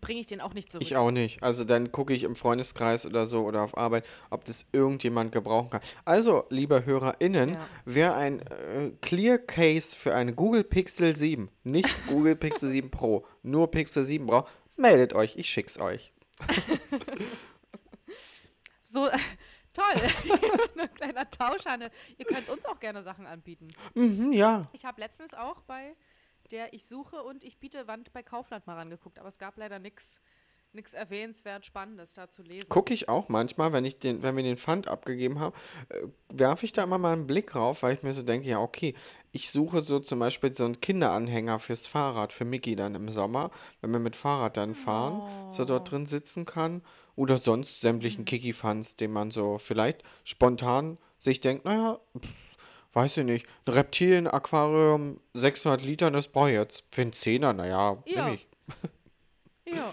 bringe ich den auch nicht zurück. Ich auch nicht. Also dann gucke ich im Freundeskreis oder so oder auf Arbeit, ob das irgendjemand gebrauchen kann. Also, liebe HörerInnen, Ja. wer ein äh, Clear Case für eine Google Pixel 7, nicht Google Pixel 7 Pro, nur Pixel 7 braucht, meldet euch, ich schick's euch. So, toll. Ein kleiner Tauschhandel. Ihr könnt uns auch gerne Sachen anbieten. Mhm, ja. Ich habe letztens auch bei der Ich suche und ich biete Wand bei Kaufland mal rangeguckt, aber es gab leider nichts nichts erwähnenswert Spannendes da zu lesen. Gucke ich auch manchmal, wenn ich den, wenn wir den Pfand abgegeben haben, äh, werfe ich da immer mal einen Blick drauf, weil ich mir so denke, ja, okay, ich suche so zum Beispiel so einen Kinderanhänger fürs Fahrrad, für Mickey dann im Sommer, wenn wir mit Fahrrad dann fahren, so dort drin sitzen kann. Oder sonst sämtlichen Kiki-Fans, den man so vielleicht spontan sich denkt, naja, pff, weiß ich nicht, ein Reptilien-Aquarium, 600 Liter, das brauche ich jetzt. Für einen Zehner, naja, Ja. nehme ich. Ja.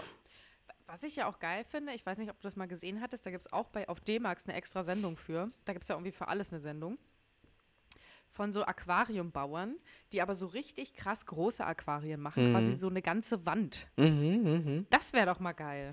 Was ich ja auch geil finde, ich weiß nicht, ob du das mal gesehen hattest, da gibt es auch bei auf D-Max eine extra Sendung für. Da gibt es ja irgendwie für alles eine Sendung. Von so Aquariumbauern, die aber so richtig krass große Aquarien machen, quasi so eine ganze Wand. Mhm, mhm. Das wäre doch mal geil.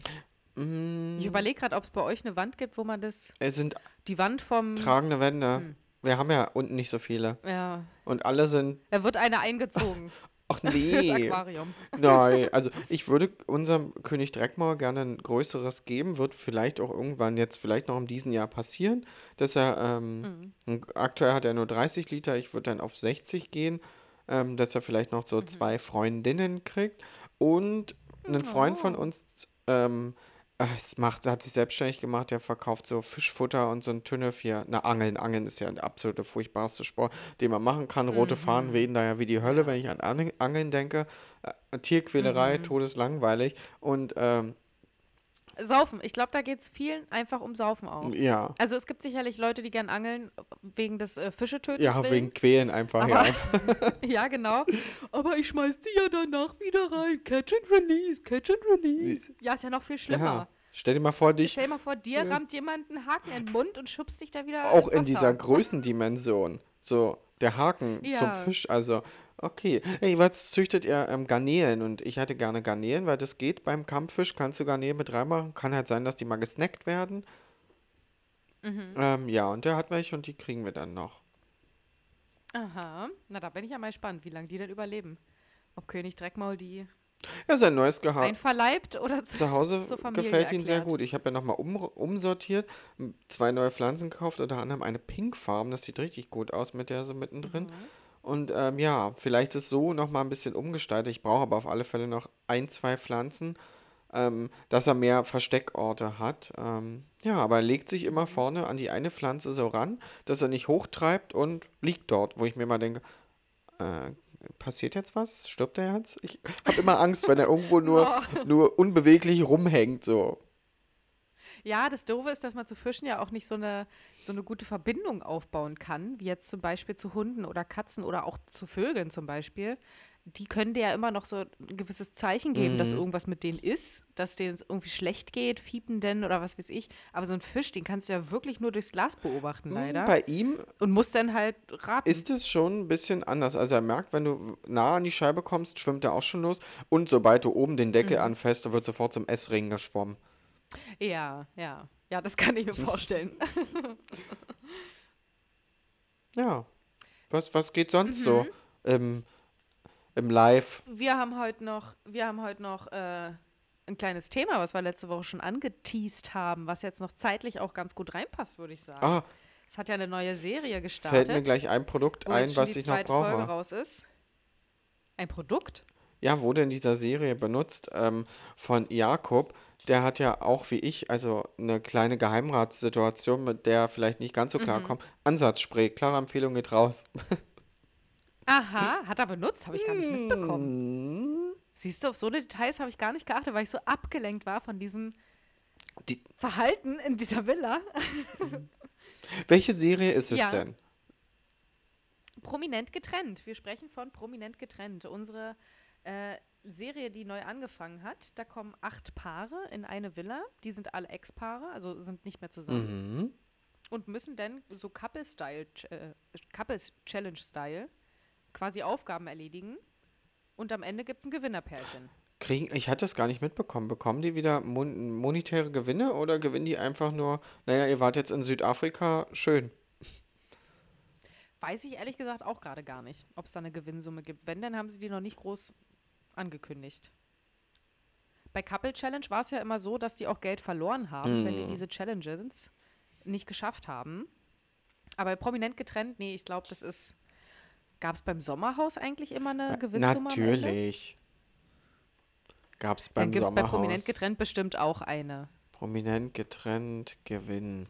Mm, Ich überlege gerade, ob es bei euch eine Wand gibt, wo man das, Es sind die Wand vom, tragende Wände. Hm. Wir haben ja unten nicht so viele. ja, Und alle sind. da wird eine eingezogen Ach nee. Aquarium. Nein, also ich würde unserem König Dreckmauer gerne ein größeres geben. Wird vielleicht auch irgendwann jetzt, vielleicht noch in diesem Jahr passieren, dass er, ähm, Mhm. aktuell hat er nur 30 Liter, ich würde dann auf 60 gehen, ähm, dass er vielleicht noch so Mhm. zwei Freundinnen kriegt. Und ein Freund von Oh. uns, ähm, äh, es macht, hat sich selbstständig gemacht, der verkauft so Fischfutter und so ein Tünnef hier. Na, Angeln. Angeln ist ja der absolute furchtbarste Sport, den man machen kann. Rote Fahnen wehen da ja wie die Hölle, wenn ich an Angeln- denke. Äh, Tierquälerei, todeslangweilig. Und ähm, Saufen, ich glaube, da geht es vielen einfach um Saufen auch. ja, Also es gibt sicherlich Leute, die gern angeln wegen des äh, Fischetötens ja, willen. wegen Quälen einfach, Aber- ja. ja, genau. Aber ich schmeiß die ja danach wieder rein. Catch and release, catch and release. Ja, ist ja noch viel schlimmer. ja. Stell dir mal vor, dich Stell dir mal vor, dir rammt jemand einen Haken in den Mund und schubst dich da wieder auch in dieser. Größendimension. So, der Haken zum Ja. Fisch, also, okay. Hey, was züchtet ihr ähm, Garnelen? Und ich hätte gerne Garnelen, weil das geht beim Kampffisch, kannst du Garnelen mit reinmachen. Kann halt sein, dass die mal gesnackt werden. Mhm. Ähm, ja, und der hat welche und die kriegen wir dann noch. Aha. Na, da bin ich ja mal gespannt, wie lange die denn überleben. Ob König Dreckmaul die Ja, sein neues Gehabe. einverleibt oder zu, Zu Hause gefällt ihn sehr gut. Ich habe ja nochmal um, umsortiert, zwei neue Pflanzen gekauft, unter anderem eine Pinkfarm, das sieht richtig gut aus mit der so mittendrin. Mhm. Und ähm, ja, vielleicht ist so nochmal ein bisschen umgestaltet. Ich brauche aber auf alle Fälle noch ein, zwei Pflanzen, ähm, dass er mehr Versteckorte hat. Ähm, ja, aber er legt sich immer vorne an die eine Pflanze so ran, dass er nicht hochtreibt und liegt dort, wo ich mir mal denke, äh, passiert jetzt was? Stirbt er jetzt? Ich habe immer Angst, wenn er irgendwo nur, nur unbeweglich rumhängt, so. Ja, das Doofe ist, dass man zu Fischen ja auch nicht so eine, so eine gute Verbindung aufbauen kann, wie jetzt zum Beispiel zu Hunden oder Katzen oder auch zu Vögeln zum Beispiel. Die können dir ja immer noch so ein gewisses Zeichen geben, dass Mhm. irgendwas mit denen ist, dass denen es irgendwie schlecht geht, fiepen denn oder was weiß ich. Aber so ein Fisch, den kannst du ja wirklich nur durchs Glas beobachten, leider. Hm, Bei ihm Und musst dann halt raten. ist es schon ein bisschen anders. Also er merkt, wenn du nah an die Scheibe kommst, schwimmt er auch schon los. Und sobald du oben den Deckel Mhm. anfasst, wird sofort zum Essring geschwommen. Ja, ja. Ja, das kann ich mir vorstellen. Ja. Was, was geht sonst Mhm. so im, im Live? Wir haben heute noch, wir haben heute noch äh, ein kleines Thema, was wir letzte Woche schon angeteased haben, was jetzt noch zeitlich auch ganz gut reinpasst, würde ich sagen. Ah, Es hat ja eine neue Serie gestartet. fällt mir gleich ein Produkt ein, was ich noch zweite Folge brauche. raus ist. Ein Produkt? Ja, wurde in dieser Serie benutzt ähm, von Jakob. Der hat ja auch wie ich, also eine kleine Geheimratssituation, mit der er vielleicht nicht ganz so Mhm. klarkommt. Ansatzspray, klare Empfehlung geht raus. Aha, hat er benutzt, habe ich gar nicht Hm. mitbekommen. Siehst du, auf so Details habe ich gar nicht geachtet, weil ich so abgelenkt war von diesem Die, Verhalten in dieser Villa. welche Serie ist es Ja. denn? Prominent getrennt. Wir sprechen von Prominent getrennt. Unsere äh, Serie, die neu angefangen hat, da kommen acht Paare in eine Villa. Die sind alle Ex-Paare, also sind nicht mehr zusammen. Mhm. Und müssen dann so Couple-Style, äh, Couple-Challenge-Style quasi Aufgaben erledigen. Und am Ende gibt es ein Gewinnerpärchen. Kriegen, ich hatte es gar nicht mitbekommen. Bekommen die wieder mon monetäre Gewinne oder gewinnen die einfach nur, naja, ihr wart jetzt in Südafrika, schön. Weiß ich ehrlich gesagt auch gerade gar nicht, ob es da eine Gewinnsumme gibt. Wenn, dann haben sie die noch nicht groß angekündigt. Bei Couple Challenge war es ja immer so, dass die auch Geld verloren haben, wenn die diese Challenges nicht geschafft haben. Aber prominent getrennt, nee, ich glaube, das ist. Gab es beim Sommerhaus eigentlich immer eine Gewinnsumme? Natürlich. Gab es Dann beim gibt es bei Sommerhaus. prominent getrennt bestimmt auch eine. Prominent getrennt, Gewinn.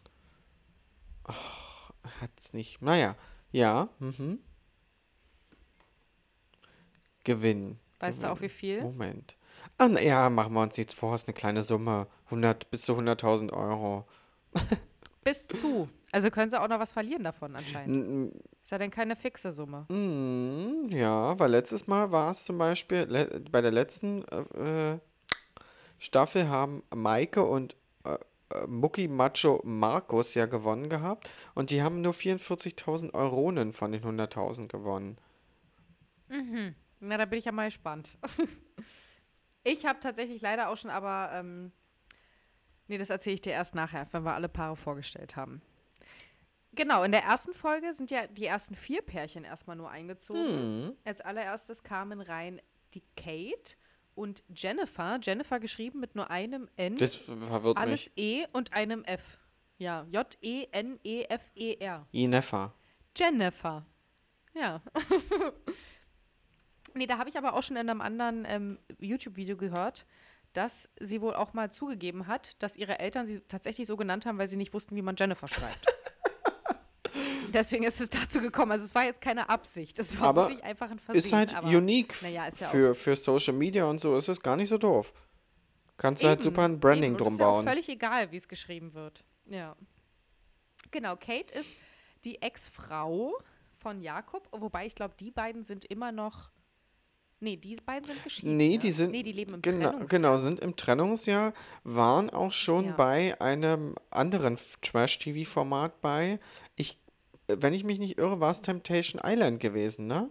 Ach, hat's nicht. Naja, ja, mhm. Gewinn. Weißt du auch, wie viel? Moment. Ah, na ja, machen wir uns nichts vor, ist eine kleine Summe. 100, bis zu 100.000 Euro. Bis zu. Also können sie auch noch was verlieren davon anscheinend. Ist ja dann keine fixe Summe. Mm, ja, weil letztes Mal war es zum Beispiel, bei der letzten äh, äh, Staffel haben Maike und äh, äh, Mucki Macho Markus ja gewonnen gehabt und die haben nur 44.000 Euronen von den 100.000 gewonnen. Na, da bin ich ja mal gespannt. ich habe tatsächlich leider auch schon, aber ähm, nee, das erzähle ich dir erst nachher, wenn wir alle Paare vorgestellt haben. Genau, in der ersten Folge sind ja die ersten vier Pärchen erstmal nur eingezogen. Als allererstes kamen rein die Kate und Jennifer. Jennifer geschrieben mit nur einem N, Das verwirrt alles mich. E und einem F. Ja, E J-E-N-E-F-E-R. Inefa. Jennifer. Ja. nee, da habe ich aber auch schon in einem anderen ähm, YouTube-Video gehört, dass sie wohl auch mal zugegeben hat, dass ihre Eltern sie tatsächlich so genannt haben, weil sie nicht wussten, wie man Jennifer schreibt. Deswegen ist es dazu gekommen. Also es war jetzt keine Absicht. Es war Aber wirklich einfach ein Versehen. Ist halt aber unique naja, ist ja für, für Social Media und so, ist es gar nicht so doof. Kannst du halt Eben, super ein Branding eben. Und drum ist ja bauen. völlig egal, wie es geschrieben wird. Ja. Genau, Kate ist die Ex-Frau von Jakob, wobei ich glaube, die beiden sind immer noch. Nee, die beiden sind geschieden. Nee, ne? die sind. Nee, die leben im genau, Trennungsjahr. genau, sind im Trennungsjahr, waren auch schon Ja. bei einem anderen Trash-TV-Format bei. Ich, äh, wenn ich mich nicht irre, war es Temptation Island gewesen, ne?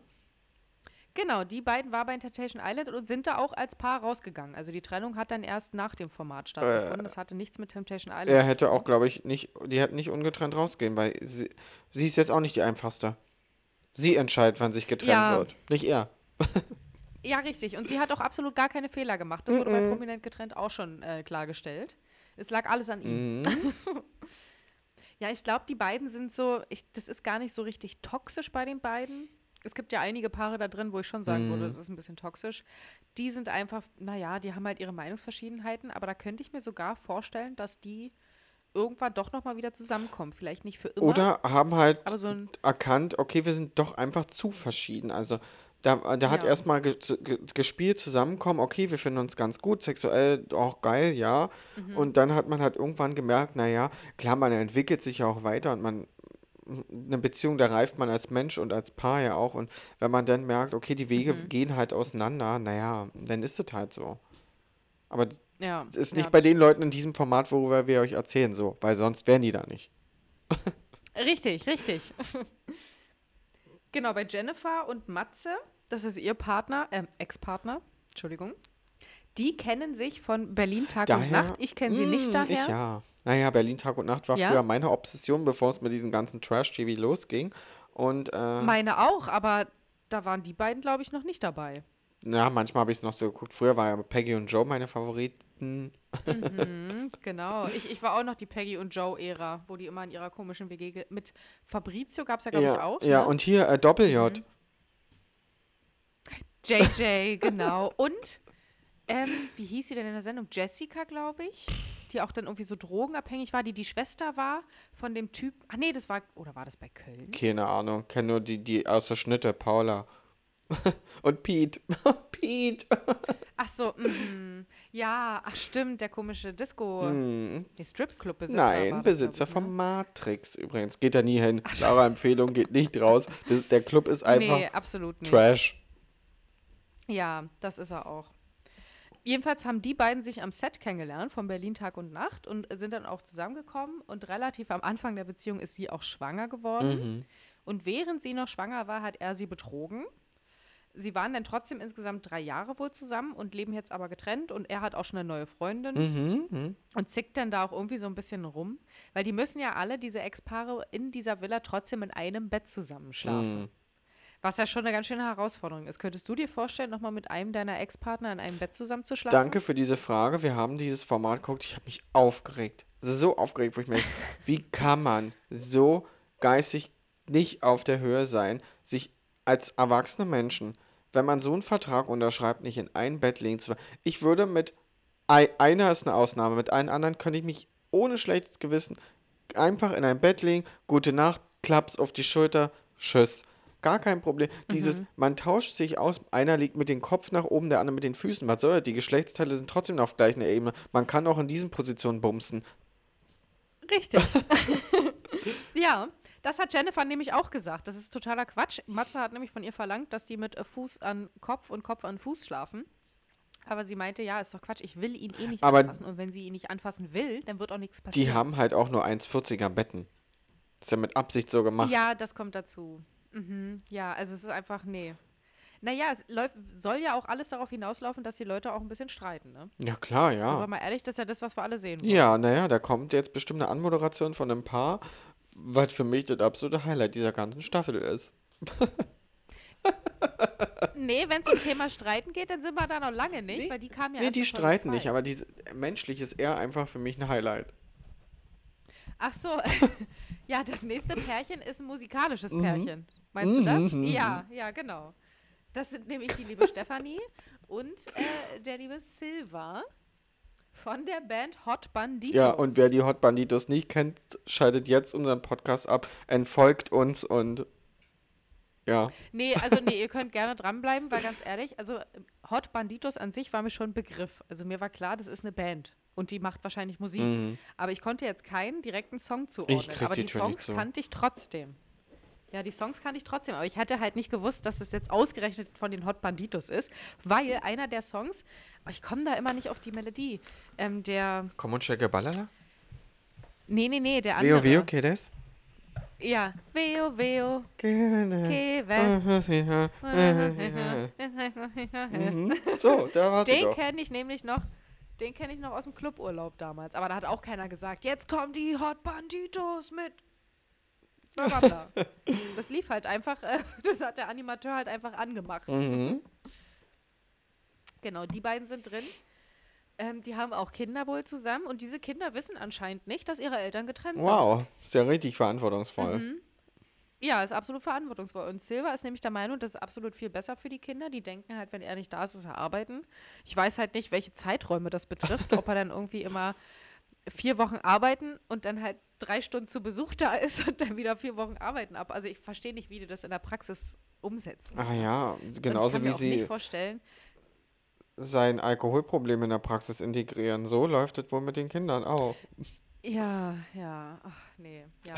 Genau, die beiden waren bei Temptation Island und sind da auch als Paar rausgegangen. Also die Trennung hat dann erst nach dem Format stattgefunden. das hatte nichts mit Temptation Island Er hätte auch, glaube ich, nicht, die hätten nicht ungetrennt rausgehen, weil sie, sie ist jetzt auch nicht die einfachste. Sie entscheidet, wann sich getrennt Ja. wird, nicht er. Ja, richtig. Und sie hat auch absolut gar keine Fehler gemacht. Das wurde bei Prominent getrennt auch schon äh, klargestellt. Es lag alles an ihm. Mhm. Ja, ich glaube, die beiden sind so, ich, das ist gar nicht so richtig toxisch bei den beiden. Es gibt ja einige Paare da drin, wo ich schon sagen würde, es ist ein bisschen toxisch. Die sind einfach, naja, die haben halt ihre Meinungsverschiedenheiten, aber da könnte ich mir sogar vorstellen, dass die irgendwann doch nochmal wieder zusammenkommen. Vielleicht nicht für immer. Oder haben halt Aber so erkannt, okay, wir sind doch einfach zu verschieden. Also Da, da hat Ja. erstmal ge ge gespielt, zusammenkommen, okay, wir finden uns ganz gut, sexuell auch geil, ja. Mhm. Und dann hat man halt irgendwann gemerkt, naja, klar, man entwickelt sich ja auch weiter und man, eine Beziehung, da reift man als Mensch und als Paar ja auch. Und wenn man dann merkt, okay, die Wege Mhm. gehen halt auseinander, naja, dann ist es halt so. Aber Ja, es ist ja, nicht bei das den Leuten in diesem Format, worüber wir euch erzählen, so, weil sonst wären die da nicht. Richtig, richtig. genau, bei Jennifer und Matze, das ist ihr Partner, ähm, Ex-Partner, Entschuldigung. Die kennen sich von Berlin Tag und Daher, Nacht. Ich kenne sie nicht mm, daher. ich ja. Naja, Berlin Tag und Nacht war Ja? früher meine Obsession, bevor es mit diesem ganzen Trash-TV losging. Und äh, Meine auch, aber da waren die beiden, glaube ich, noch nicht dabei. Ja, manchmal habe ich es noch so geguckt. Früher war ja Peggy und Joe meine Favoriten. Mhm, genau. Ich, ich war auch noch die Peggy und Joe-Ära, wo die immer in ihrer komischen WG mit Fabrizio gab es ja, glaube ich, Ja, auch. ja, ne? und hier äh, Doppel-J. Mhm. JJ, genau. Und, ähm, wie hieß sie denn in der Sendung? Jessica, glaube ich. Die auch dann irgendwie so drogenabhängig war, die die Schwester war von dem Typ. Ach nee, das war, oder war das bei Köln? Keine Ahnung, kenne nur die, die aus der Schnitte, Paula. und Pete. Pete. Ach so, mhm. ja, ach stimmt, der komische Disco, Hm. nee, Stripclub-Besitzer Nein, Besitzer ich, von ne? Matrix übrigens. Geht da nie hin. Klare Empfehlung, geht nicht raus. Das, der Club ist einfach Nee, absolut nicht. Trash. Ja, das ist er auch. Jedenfalls haben die beiden sich am Set kennengelernt von Berlin Tag und Nacht und sind dann auch zusammengekommen und relativ am Anfang der Beziehung ist sie auch schwanger geworden. Mhm. Und während sie noch schwanger war, hat er sie betrogen. Sie waren dann trotzdem insgesamt drei Jahre wohl zusammen und leben jetzt aber getrennt und er hat auch schon eine neue Freundin Mhm. mhm. und zickt dann da auch irgendwie so ein bisschen rum, weil die müssen ja alle, diese Ex-Paare in dieser Villa trotzdem in einem Bett zusammenschlafen. Mhm. Was ja schon eine ganz schöne Herausforderung ist. Könntest du dir vorstellen, nochmal mit einem deiner Ex-Partner in einem Bett zusammenzuschlafen? Danke für diese Frage. Wir haben dieses Format geguckt. Ich habe mich aufgeregt. So aufgeregt, wo ich mir wie kann man so geistig nicht auf der Höhe sein, sich als erwachsene Menschen, wenn man so einen Vertrag unterschreibt, nicht in ein Bett legen zu Ich würde mit, ei- einer ist eine Ausnahme, mit allen anderen könnte ich mich ohne schlechtes Gewissen einfach in ein Bett legen, gute Nacht, Klaps auf die Schulter, Tschüss. Gar kein Problem. Dieses, man tauscht sich aus, einer liegt mit dem Kopf nach oben, der andere mit den Füßen. Was soll das? Die Geschlechtsteile sind trotzdem auf gleicher Ebene. Man kann auch in diesen Positionen bumsen. Richtig. ja, das hat Jennifer nämlich auch gesagt. Das ist totaler Quatsch. Matze hat nämlich von ihr verlangt, dass die mit Fuß an Kopf und Kopf an Fuß schlafen. Aber sie meinte, ja, ist doch Quatsch, ich will ihn eh nicht Aber anfassen. Und wenn sie ihn nicht anfassen will, dann wird auch nichts passieren. Die haben halt auch nur 1,40er Betten. Das ist ja mit Absicht so gemacht. Ja, das kommt dazu. Mhm. Ja, also es ist einfach, nee. Naja, es läuft, soll ja auch alles darauf hinauslaufen, dass die Leute auch ein bisschen streiten, ne? Ja, klar, Sind wir ja. mal ehrlich, das ist ja das, was wir alle sehen wollen. Ja, naja, da kommt jetzt bestimmt eine Anmoderation von einem Paar, was für mich das absolute Highlight dieser ganzen Staffel ist. Nee, wenn es um Thema Streiten geht, dann sind wir da noch lange nicht, Nee, weil die kamen ja Nee, die streiten nicht, aber diese, menschlich ist eher einfach für mich ein Highlight. Ach so, ja, das nächste Pärchen ist ein musikalisches Mhm. Pärchen. Meinst du das? Mhm, mhm, Ja, ja, genau. Das sind nämlich die liebe Stefanie und äh, der liebe Silva von der Band Hot Banditos. Ja, und wer die Hot Banditos nicht kennt, schaltet jetzt unseren Podcast ab, entfolgt uns und ja. Nee, also nee, ihr könnt gerne dranbleiben, weil ganz ehrlich, also Hot Banditos an sich war mir schon ein Begriff. Also mir war klar, das ist eine Band und die macht wahrscheinlich Musik. Mhm. Aber ich konnte jetzt keinen direkten Song zuordnen. aber die die Songs kannte ich trotzdem. Ja, die Songs kannte ich trotzdem, aber ich hatte halt nicht gewusst, dass es jetzt ausgerechnet von den Hot Banditos ist, weil einer der Songs, aber ich komme da immer nicht auf die Melodie, ähm, der, Komm und checke Ballala? nee, nee, nee, der andere. Veo, Veo, geht das? Ja, Veo, Veo. So, da war Den kenne ich nämlich noch. Den kenne ich noch aus dem Cluburlaub damals. Aber da hat auch keiner gesagt, jetzt kommen die Hot Banditos mit. Bla, bla, bla. Das lief halt einfach, äh, das hat der Animateur halt einfach angemacht. Mhm. Genau, die beiden sind drin. Ähm, die haben auch Kinder wohl zusammen und diese Kinder wissen anscheinend nicht, dass ihre Eltern getrennt sind. Wow, ist ja richtig verantwortungsvoll. Mhm. Ja, ist absolut verantwortungsvoll. Und Silva ist nämlich der Meinung, das ist absolut viel besser für die Kinder. Die denken halt, wenn er nicht da ist, ist er arbeiten. Ich weiß halt nicht, welche Zeiträume das betrifft. ob er dann irgendwie immer vier Wochen arbeiten und dann halt drei Stunden zu Besuch da ist und dann wieder vier Wochen arbeiten ab. Also ich verstehe nicht, wie die das in der Praxis umsetzen. Ah ja, Und ich genauso kann wie mir auch nicht sie vorstellen, sein Alkoholproblem in der Praxis integrieren. So läuft es wohl mit den Kindern auch. Ja, ja, ach nee, ja.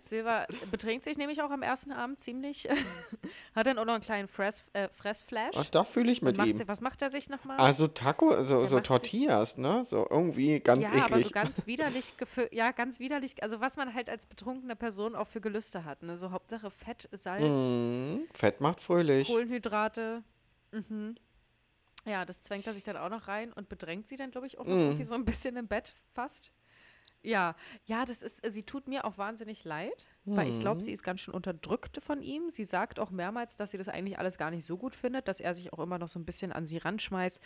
Silva betrinkt sich nämlich auch am ersten Abend ziemlich. Hat dann auch noch einen kleinen Fress, äh, Fressflash. Ach, da fühle ich mit ihm. sie, was macht er sich nochmal? Also Taco, so, Der so macht sich- Tortillas, ne? So irgendwie ganz ja, aber so eklig. ganz widerlich. Ja, ganz widerlich. Also was man halt als betrunkene Person auch für Gelüste hat. Ne? So Hauptsache Fett, Salz, Mm, Fett macht fröhlich. Kohlenhydrate. Mhm. Ja, das zwängt er sich dann auch noch rein und bedrängt sie dann, glaube ich, auch noch Mhm. irgendwie so ein bisschen im Bett fast. Ja, ja, das ist, sie tut mir auch wahnsinnig leid, weil ich glaube, Mhm. sie ist ganz schön unterdrückt von ihm. Sie sagt auch mehrmals, dass sie das eigentlich alles gar nicht so gut findet, dass er sich auch immer noch so ein bisschen an sie ranschmeißt.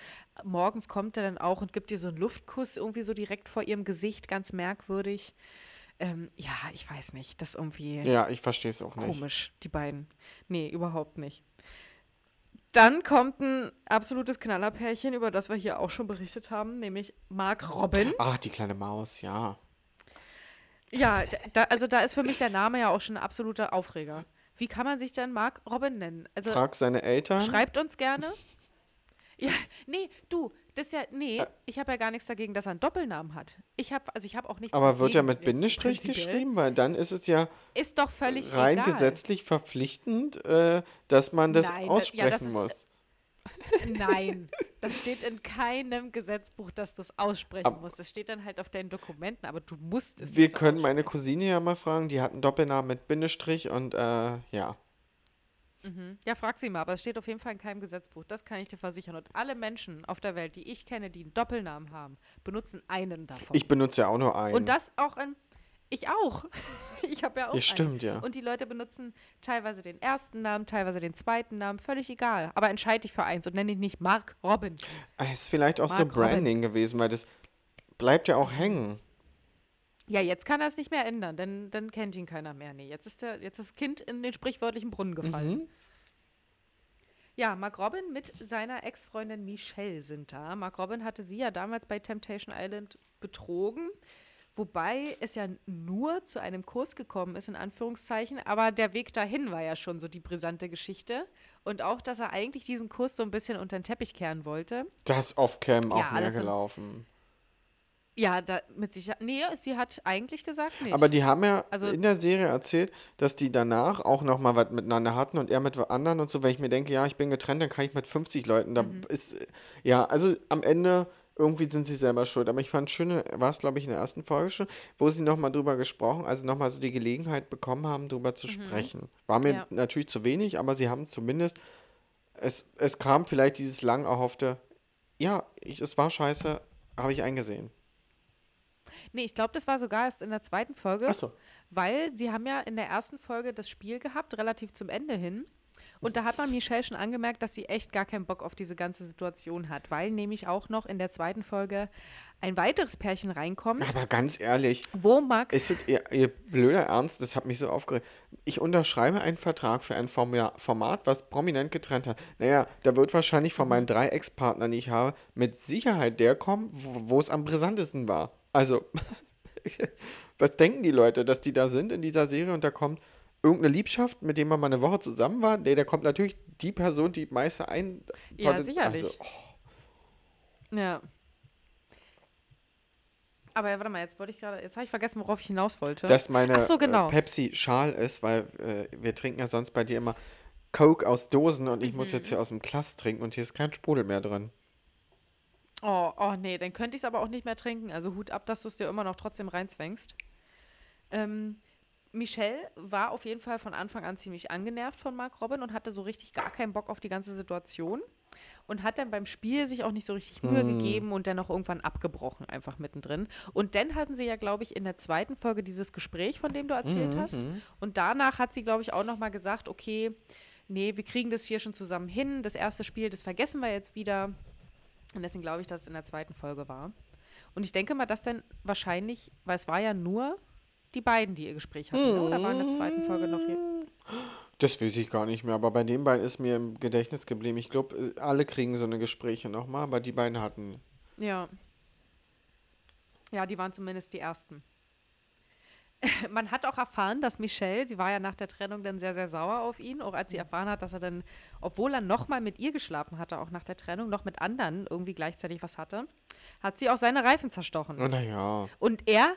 Morgens kommt er dann auch und gibt ihr so einen Luftkuss irgendwie so direkt vor ihrem Gesicht, ganz merkwürdig. Ähm, ja, ich weiß nicht, das irgendwie Ja, ich verstehe es auch nicht. komisch, die beiden. Nee, überhaupt nicht. Dann kommt ein absolutes Knallerpärchen, über das wir hier auch schon berichtet haben, nämlich Mark Robin. Ach, die kleine Maus, ja. Ja, da, also da ist für mich der Name ja auch schon ein absoluter Aufreger. Wie kann man sich denn Mark Robin nennen? Also Frag seine Eltern. schreibt uns gerne. Ja, nee, du, das ist ja, nee, ich habe ja gar nichts dagegen, dass er einen Doppelnamen hat. Ich habe, also ich habe auch nichts Aber wird er mit Bindestrich geschrieben? Weil dann ist es ja Ist doch völlig rein egal. gesetzlich verpflichtend, äh, dass man das Nein, das- aussprechen ja, das ist- muss. Nein, das steht in keinem Gesetzbuch, dass du es aussprechen Ab- musst. Das steht dann halt auf deinen Dokumenten, aber du musst es Wir so können meine. Cousine ja mal fragen, die hat einen Doppelnamen mit Bindestrich und äh, ja. Mhm. Ja, frag sie mal, aber es steht auf jeden Fall in keinem Gesetzbuch. Das kann ich dir versichern. Und alle Menschen auf der Welt, die ich kenne, die einen Doppelnamen haben, benutzen einen davon. Ich benutze ja auch nur einen. Und das auch in. Ich auch. Ich habe ja auch. Ja, einen. stimmt, ja. Und die Leute benutzen teilweise den ersten Namen, teilweise den zweiten Namen, völlig egal. Aber entscheide dich für eins und nenne ihn nicht Mark Robin. Es ist vielleicht auch so Mark Robin. Branding gewesen, weil das bleibt ja auch hängen. Ja, jetzt kann er es nicht mehr ändern, denn dann kennt ihn keiner mehr. Nee, jetzt ist, der, jetzt ist das Kind in den sprichwörtlichen Brunnen gefallen. Mhm. Ja, Mark Robin mit seiner Ex-Freundin Michelle sind da. Mark Robin hatte sie ja damals bei Temptation Island betrogen. Wobei es ja nur zu einem Kurs gekommen ist, in Anführungszeichen. Aber der Weg dahin war ja schon so die brisante Geschichte. Und auch, dass er eigentlich diesen Kurs so ein bisschen unter den Teppich kehren wollte. Das off-cam auch Ja, mehr gelaufen. Ja, da mit Sicherheit. Nee, sie hat eigentlich gesagt nicht. Aber die haben ja Also- in der Serie erzählt, dass die danach auch noch mal was miteinander hatten und er mit anderen und so. Wenn ich mir denke, ja, ich bin getrennt, dann kann ich mit 50 Leuten. Da Mhm. ist, ja, also am Ende irgendwie sind sie selber schuld. Aber ich fand schön, war es glaube ich in der ersten Folge schon, wo sie noch mal drüber gesprochen, also noch mal so die Gelegenheit bekommen haben, drüber zu sprechen. War mir Mhm. Ja. natürlich zu wenig, aber sie haben zumindest, es, es kam vielleicht dieses lang erhoffte, ja, ich, es war scheiße, habe ich eingesehen. Nee, ich glaube, das war sogar erst in der zweiten Folge. Achso. Weil sie haben ja in der ersten Folge das Spiel gehabt, relativ zum Ende hin. Und da hat man Michelle schon angemerkt, dass sie echt gar keinen Bock auf diese ganze Situation hat, weil nämlich auch noch in der zweiten Folge ein weiteres Pärchen reinkommt, Aber ganz ehrlich, wo Max. Ist es ihr, ihr blöder Ernst? Das hat mich so aufgeregt. Ich unterschreibe einen Vertrag für ein Forma- Format, was prominent getrennt hat. Naja, da wird wahrscheinlich von meinen drei Ex-Partnern, die ich habe, mit Sicherheit der kommen, wo wo es am brisantesten war. Also, was denken die Leute, dass die da sind in dieser Serie und da kommt irgendeine Liebschaft, mit dem man mal eine Woche zusammen war? Nee, da kommt natürlich die Person, die meiste ein. Ja, Also, sicherlich. oh, Ja. Aber ja, warte mal, jetzt wollte ich gerade, jetzt habe ich vergessen, worauf ich hinaus wollte. dass meine Ach so, genau. äh, Pepsi schal ist, weil äh, wir trinken ja sonst bei dir immer Coke aus Dosen und ich Mhm. muss jetzt hier aus dem Glas trinken und hier ist kein Sprudel mehr drin. Oh, oh nee, dann könnte ich es aber auch nicht mehr trinken. Also Hut ab, dass du es dir immer noch trotzdem reinzwängst. Ähm, Michelle war auf jeden Fall von Anfang an ziemlich angenervt von Mark Robin und hatte so richtig gar keinen Bock auf die ganze Situation. Und hat dann beim Spiel sich auch nicht so richtig Mühe gegeben und dann auch irgendwann abgebrochen, einfach mittendrin. Und dann hatten sie ja, glaube ich, in der zweiten Folge dieses Gespräch, von dem du erzählt hast. Und danach hat sie, glaube ich, auch nochmal gesagt, okay, nee, wir kriegen das hier schon zusammen hin. Das erste Spiel, das vergessen wir jetzt wieder. Und deswegen glaube ich, dass es in der zweiten Folge war. Und ich denke mal, dass dann wahrscheinlich, weil es war ja nur die beiden, die ihr Gespräch hatten, ne? oder war in der zweiten Folge noch hier? Das weiß ich gar nicht mehr, aber bei den beiden ist mir im Gedächtnis geblieben. Ich glaube, alle kriegen so eine Gespräche nochmal, aber die beiden hatten. Ja. Ja, die waren zumindest die ersten. Man hat auch erfahren, dass Michelle, sie war ja nach der Trennung dann sehr, sehr sauer auf ihn, auch als sie erfahren hat, dass er dann, obwohl er nochmal mit ihr geschlafen hatte, auch nach der Trennung, noch mit anderen irgendwie gleichzeitig was hatte, hat sie auch seine Reifen zerstochen. Naja. Und er,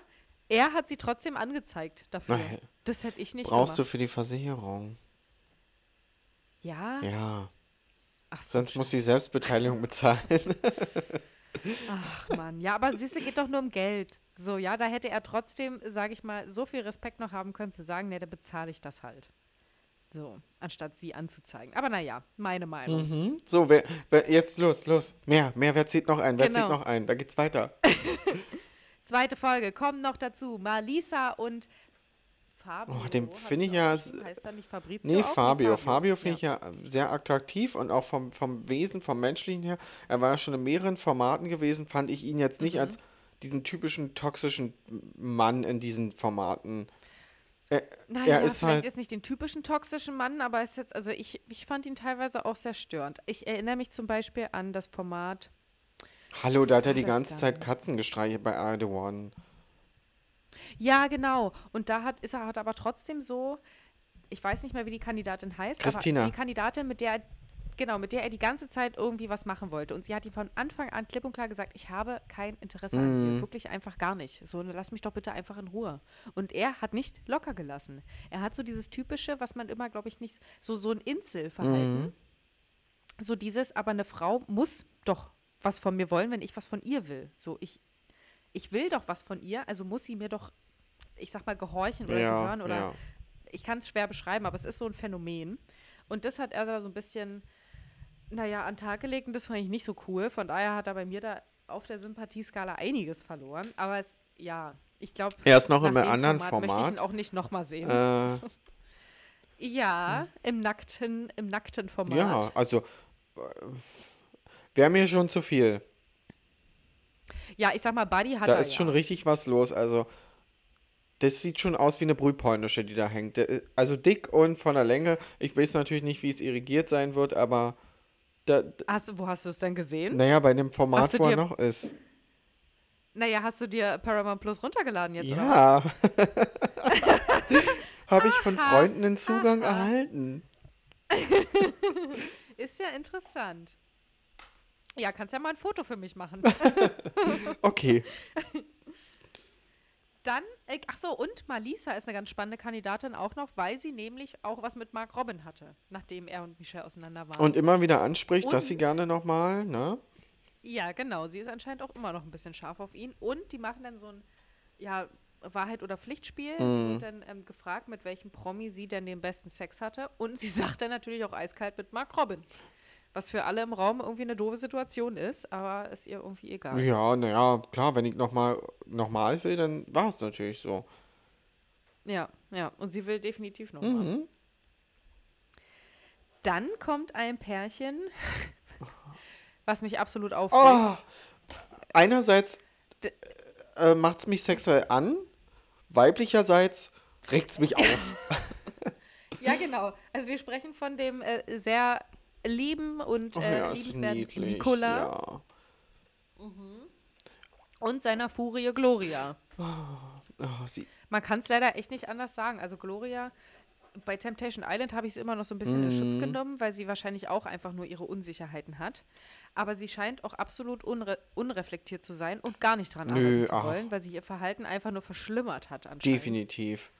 er hat sie trotzdem angezeigt dafür. Na, Das hätte ich nicht Brauchst du gemacht. für die Versicherung. Ja? Ja. Ach so, Sonst muss die Selbstbeteiligung bezahlen. Ach Mann, ja, aber siehst du, geht doch nur um Geld. So, ja, da hätte er trotzdem, sage ich mal, so viel Respekt noch haben können, zu sagen, ne, da bezahle ich das halt. So, anstatt sie anzuzeigen. Aber naja, meine Meinung. Mhm. So, wer, wer, jetzt los, los. Mehr, mehr, wer zieht noch ein? Wer Genau. zieht noch ein? Da geht's weiter. Zweite Folge, kommen noch dazu. Malisa und Fabio. Oh, den finde ich ja? Heißt er nicht Fabrizio? Nee, auch? Fabio. Fabio finde ja. ich ja sehr attraktiv und auch vom, vom Wesen, vom Menschlichen her. Er war ja schon in mehreren Formaten gewesen, fand ich ihn jetzt Mhm. nicht als diesen typischen toxischen Mann in diesen Formaten. Naja, er ist vielleicht halt- jetzt nicht den typischen toxischen Mann, aber ist jetzt, also ich, ich fand ihn teilweise auch sehr störend. Ich erinnere mich zum Beispiel an das Format, Hallo, da hat er die ganze Zeit dann? Katzen gestreichelt bei Erde One. Ja, genau. Und da hat, ist er hat aber trotzdem so, ich weiß nicht mehr, wie die Kandidatin heißt, Christina. aber die Kandidatin, mit der er, genau, mit der er die ganze Zeit irgendwie was machen wollte. Und sie hat ihm von Anfang an klipp und klar gesagt, ich habe kein Interesse an Mhm. dir. Wirklich einfach gar nicht. So, lass mich doch bitte einfach in Ruhe. Und er hat nicht locker gelassen. Er hat so dieses typische, was man immer, glaube ich, nicht, so, so ein Inselverhalten. Mhm. So dieses, aber eine Frau muss doch was von mir wollen, wenn ich was von ihr will. So, ich, ich will doch was von ihr, also muss sie mir doch, ich sag mal, gehorchen oder Ja, gehören oder ja. ich kann es schwer beschreiben, aber es ist so ein Phänomen. Und das hat er da so ein bisschen, naja, an den Tag gelegt und das fand ich nicht so cool. Von daher hat er bei mir da auf der Sympathieskala einiges verloren. Aber es, ja, ich glaube, Er ist noch dem anderen Format möchte ich Format. ihn auch nicht nochmal sehen. Äh, ja, im nackten, im nackten Format. ja, also äh, wäre mir schon zu viel. Ja, ich sag mal, Buddy hat Da ist ja. schon richtig was los. Also, das sieht schon aus wie eine Brühpolnische, die da hängt. Ist- Also dick und von der Länge. Ich weiß natürlich nicht, wie es irrigiert sein wird, aber da, Hast, wo hast du es denn gesehen? naja, bei dem Format, wo er noch ist. Naja, hast du dir Paramount Plus runtergeladen jetzt? Ja. Habe ich von Freunden den Zugang erhalten. Ist ja interessant. Ja, kannst ja mal ein Foto für mich machen. Okay. Dann, äh, ach so, und Malisa ist eine ganz spannende Kandidatin auch noch, weil sie nämlich auch was mit Mark Robin hatte, nachdem er und Michelle auseinander waren. Und immer wieder anspricht, dass sie Und- gerne nochmal, ne? ja, genau, sie ist anscheinend auch immer noch ein bisschen scharf auf ihn. Und die machen dann so ein, ja, Wahrheit- oder Pflichtspiel. Sie Mhm. wird dann ähm, gefragt, mit welchem Promi sie denn den besten Sex hatte. Und sie sagt dann natürlich auch eiskalt mit Mark Robin. Was für alle im Raum irgendwie eine doofe Situation ist, aber ist ihr irgendwie egal. Ja, naja, klar, wenn ich nochmal noch mal will, dann war es natürlich so. Ja, ja. Und sie will definitiv noch mal. Mhm. Dann kommt ein Pärchen, was mich absolut aufregt. Oh, einerseits äh, macht es mich sexuell an, weiblicherseits regt es mich auf. Ja, genau. Also wir sprechen von dem äh, sehr lieben und Oh äh, ja, liebenswerten. Nicola Ja. und seiner Furie Gloria. Oh, sie, Man kann es leider echt nicht anders sagen. Also Gloria, bei Temptation Island habe ich es immer noch so ein bisschen in Mhm. Schutz genommen, weil sie wahrscheinlich auch einfach nur ihre Unsicherheiten hat. Aber sie scheint auch absolut unre unreflektiert zu sein und gar nicht dran Nö, arbeiten zu ach. wollen, weil sich ihr Verhalten einfach nur verschlimmert hat anscheinend. definitiv.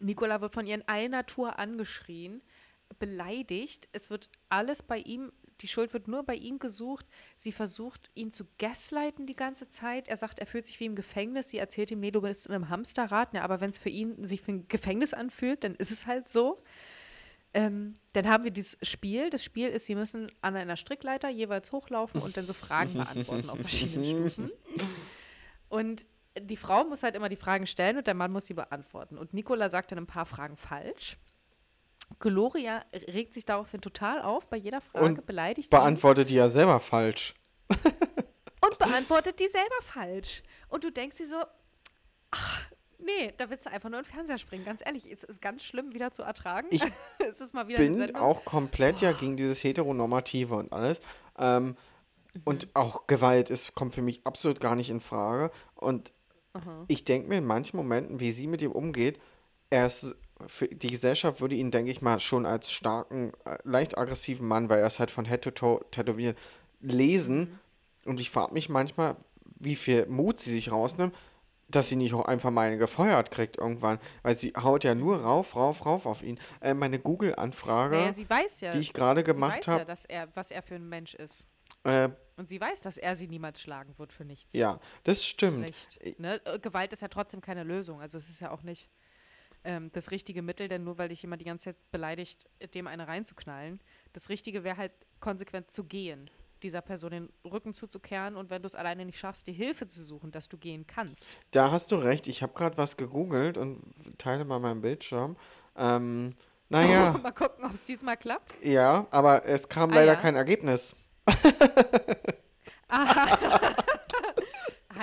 Nicola wird von ihr in einer Tour angeschrien, beleidigt. Es wird alles bei ihm, die Schuld wird nur bei ihm gesucht. Sie versucht, ihn zu gaslighten die ganze Zeit. Er sagt, er fühlt sich wie im Gefängnis. Sie erzählt ihm, nee, du bist in einem Hamsterrad. Ja, aber wenn es für ihn sich wie ein Gefängnis anfühlt, dann ist es halt so. Ähm, dann haben wir dieses Spiel. Das Spiel ist, sie müssen an einer Strickleiter jeweils hochlaufen und dann so Fragen beantworten auf verschiedenen Stufen. Und die Frau muss halt immer die Fragen stellen und der Mann muss sie beantworten. Und Nicola sagt dann ein paar Fragen falsch. Gloria regt sich daraufhin total auf bei jeder Frage, Und beleidigt ihn Beantwortet die ja selber falsch. und beantwortet die selber falsch. Und du denkst dir so, ach, nee, da willst du einfach nur in den Fernseher springen. Ganz ehrlich, es ist ganz schlimm wieder zu ertragen. Ich es ist mal wieder Bin auch komplett ja gegen dieses Heteronormative und alles. Ähm, Und auch Gewalt ist, kommt für mich absolut gar nicht in Frage. Und ich denke mir in manchen Momenten, wie sie mit ihm umgeht, er ist für die Gesellschaft würde ihn, denke ich mal, schon als starken, äh, leicht aggressiven Mann, weil er ist halt von Head to Toe tätowiert, lesen. Und ich frage mich manchmal, wie viel Mut sie sich rausnimmt, dass sie nicht auch einfach mal eine gefeuert kriegt irgendwann. Weil sie haut ja nur rauf, rauf, rauf auf ihn. Äh, meine Google-Anfrage, Naja, sie weiß ja, die ich gerade sie gemacht weiß ja, habe, dass er, was er für ein Mensch ist. äh, Und sie weiß, dass er sie niemals schlagen wird für nichts. ja, das stimmt. Recht. Ne? Gewalt ist ja trotzdem keine Lösung. Also es ist ja auch nicht ähm, das richtige Mittel, denn nur weil dich jemand die ganze Zeit beleidigt, dem eine reinzuknallen. Das Richtige wäre halt konsequent zu gehen, dieser Person den Rücken zuzukehren und wenn du es alleine nicht schaffst, dir Hilfe zu suchen, dass du gehen kannst. Da hast du recht. Ich habe gerade was gegoogelt und teile mal meinen Bildschirm. Ähm, naja, Mal gucken, ob es diesmal klappt. ja, aber es kam Ah, leider ja. kein Ergebnis.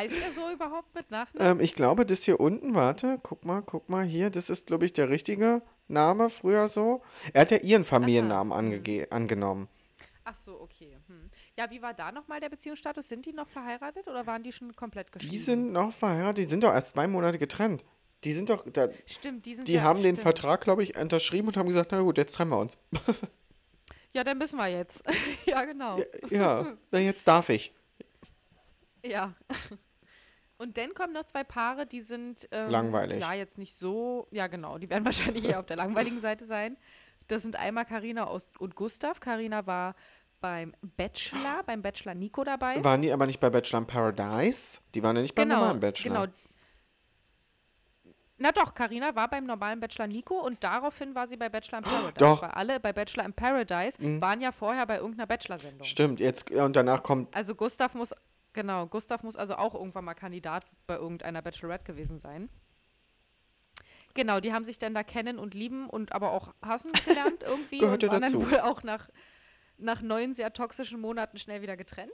Heißt er so überhaupt mit Nachnamen? Ähm, ich glaube, das hier unten, warte, guck mal, guck mal hier, das ist, glaube ich, der richtige Name früher so. Er hat ja ihren Familiennamen angege angenommen. Ach so, okay. Hm. Ja, wie war da nochmal der Beziehungsstatus? Sind die noch verheiratet oder waren die schon komplett geschieden? Die sind noch verheiratet, die sind doch erst zwei Monate getrennt. Die sind doch, da, Stimmt, die sind die ja, haben den stimmt. Vertrag, glaube ich, unterschrieben und haben gesagt, na gut, jetzt trennen wir uns. Ja, dann müssen wir jetzt. ja, genau. Ja, na jetzt darf ich. Ja. Und dann kommen noch zwei Paare, die sind ähm, Langweilig. Ja, jetzt nicht so. Ja, genau. Die werden wahrscheinlich eher auf der langweiligen Seite sein. Das sind einmal Karina und Gustav. Karina war beim Bachelor, beim Bachelor Nico dabei. Waren die aber nicht bei Bachelor in Paradise? Die waren ja nicht beim normalen Bachelor. Genau. Na doch, Karina war beim normalen Bachelor Nico und daraufhin war sie bei Bachelor in Paradise. Doch. Weil alle bei Bachelor in Paradise waren ja vorher bei irgendeiner Bachelor-Sendung. Stimmt, jetzt und danach kommt Also Gustav muss, genau, Gustav muss also auch irgendwann mal Kandidat bei irgendeiner Bachelorette gewesen sein. Genau, die haben sich dann da kennen und lieben und aber auch hassen gelernt irgendwie Gehört und waren dann dazu. wohl auch nach, nach neun sehr toxischen Monaten schnell wieder getrennt.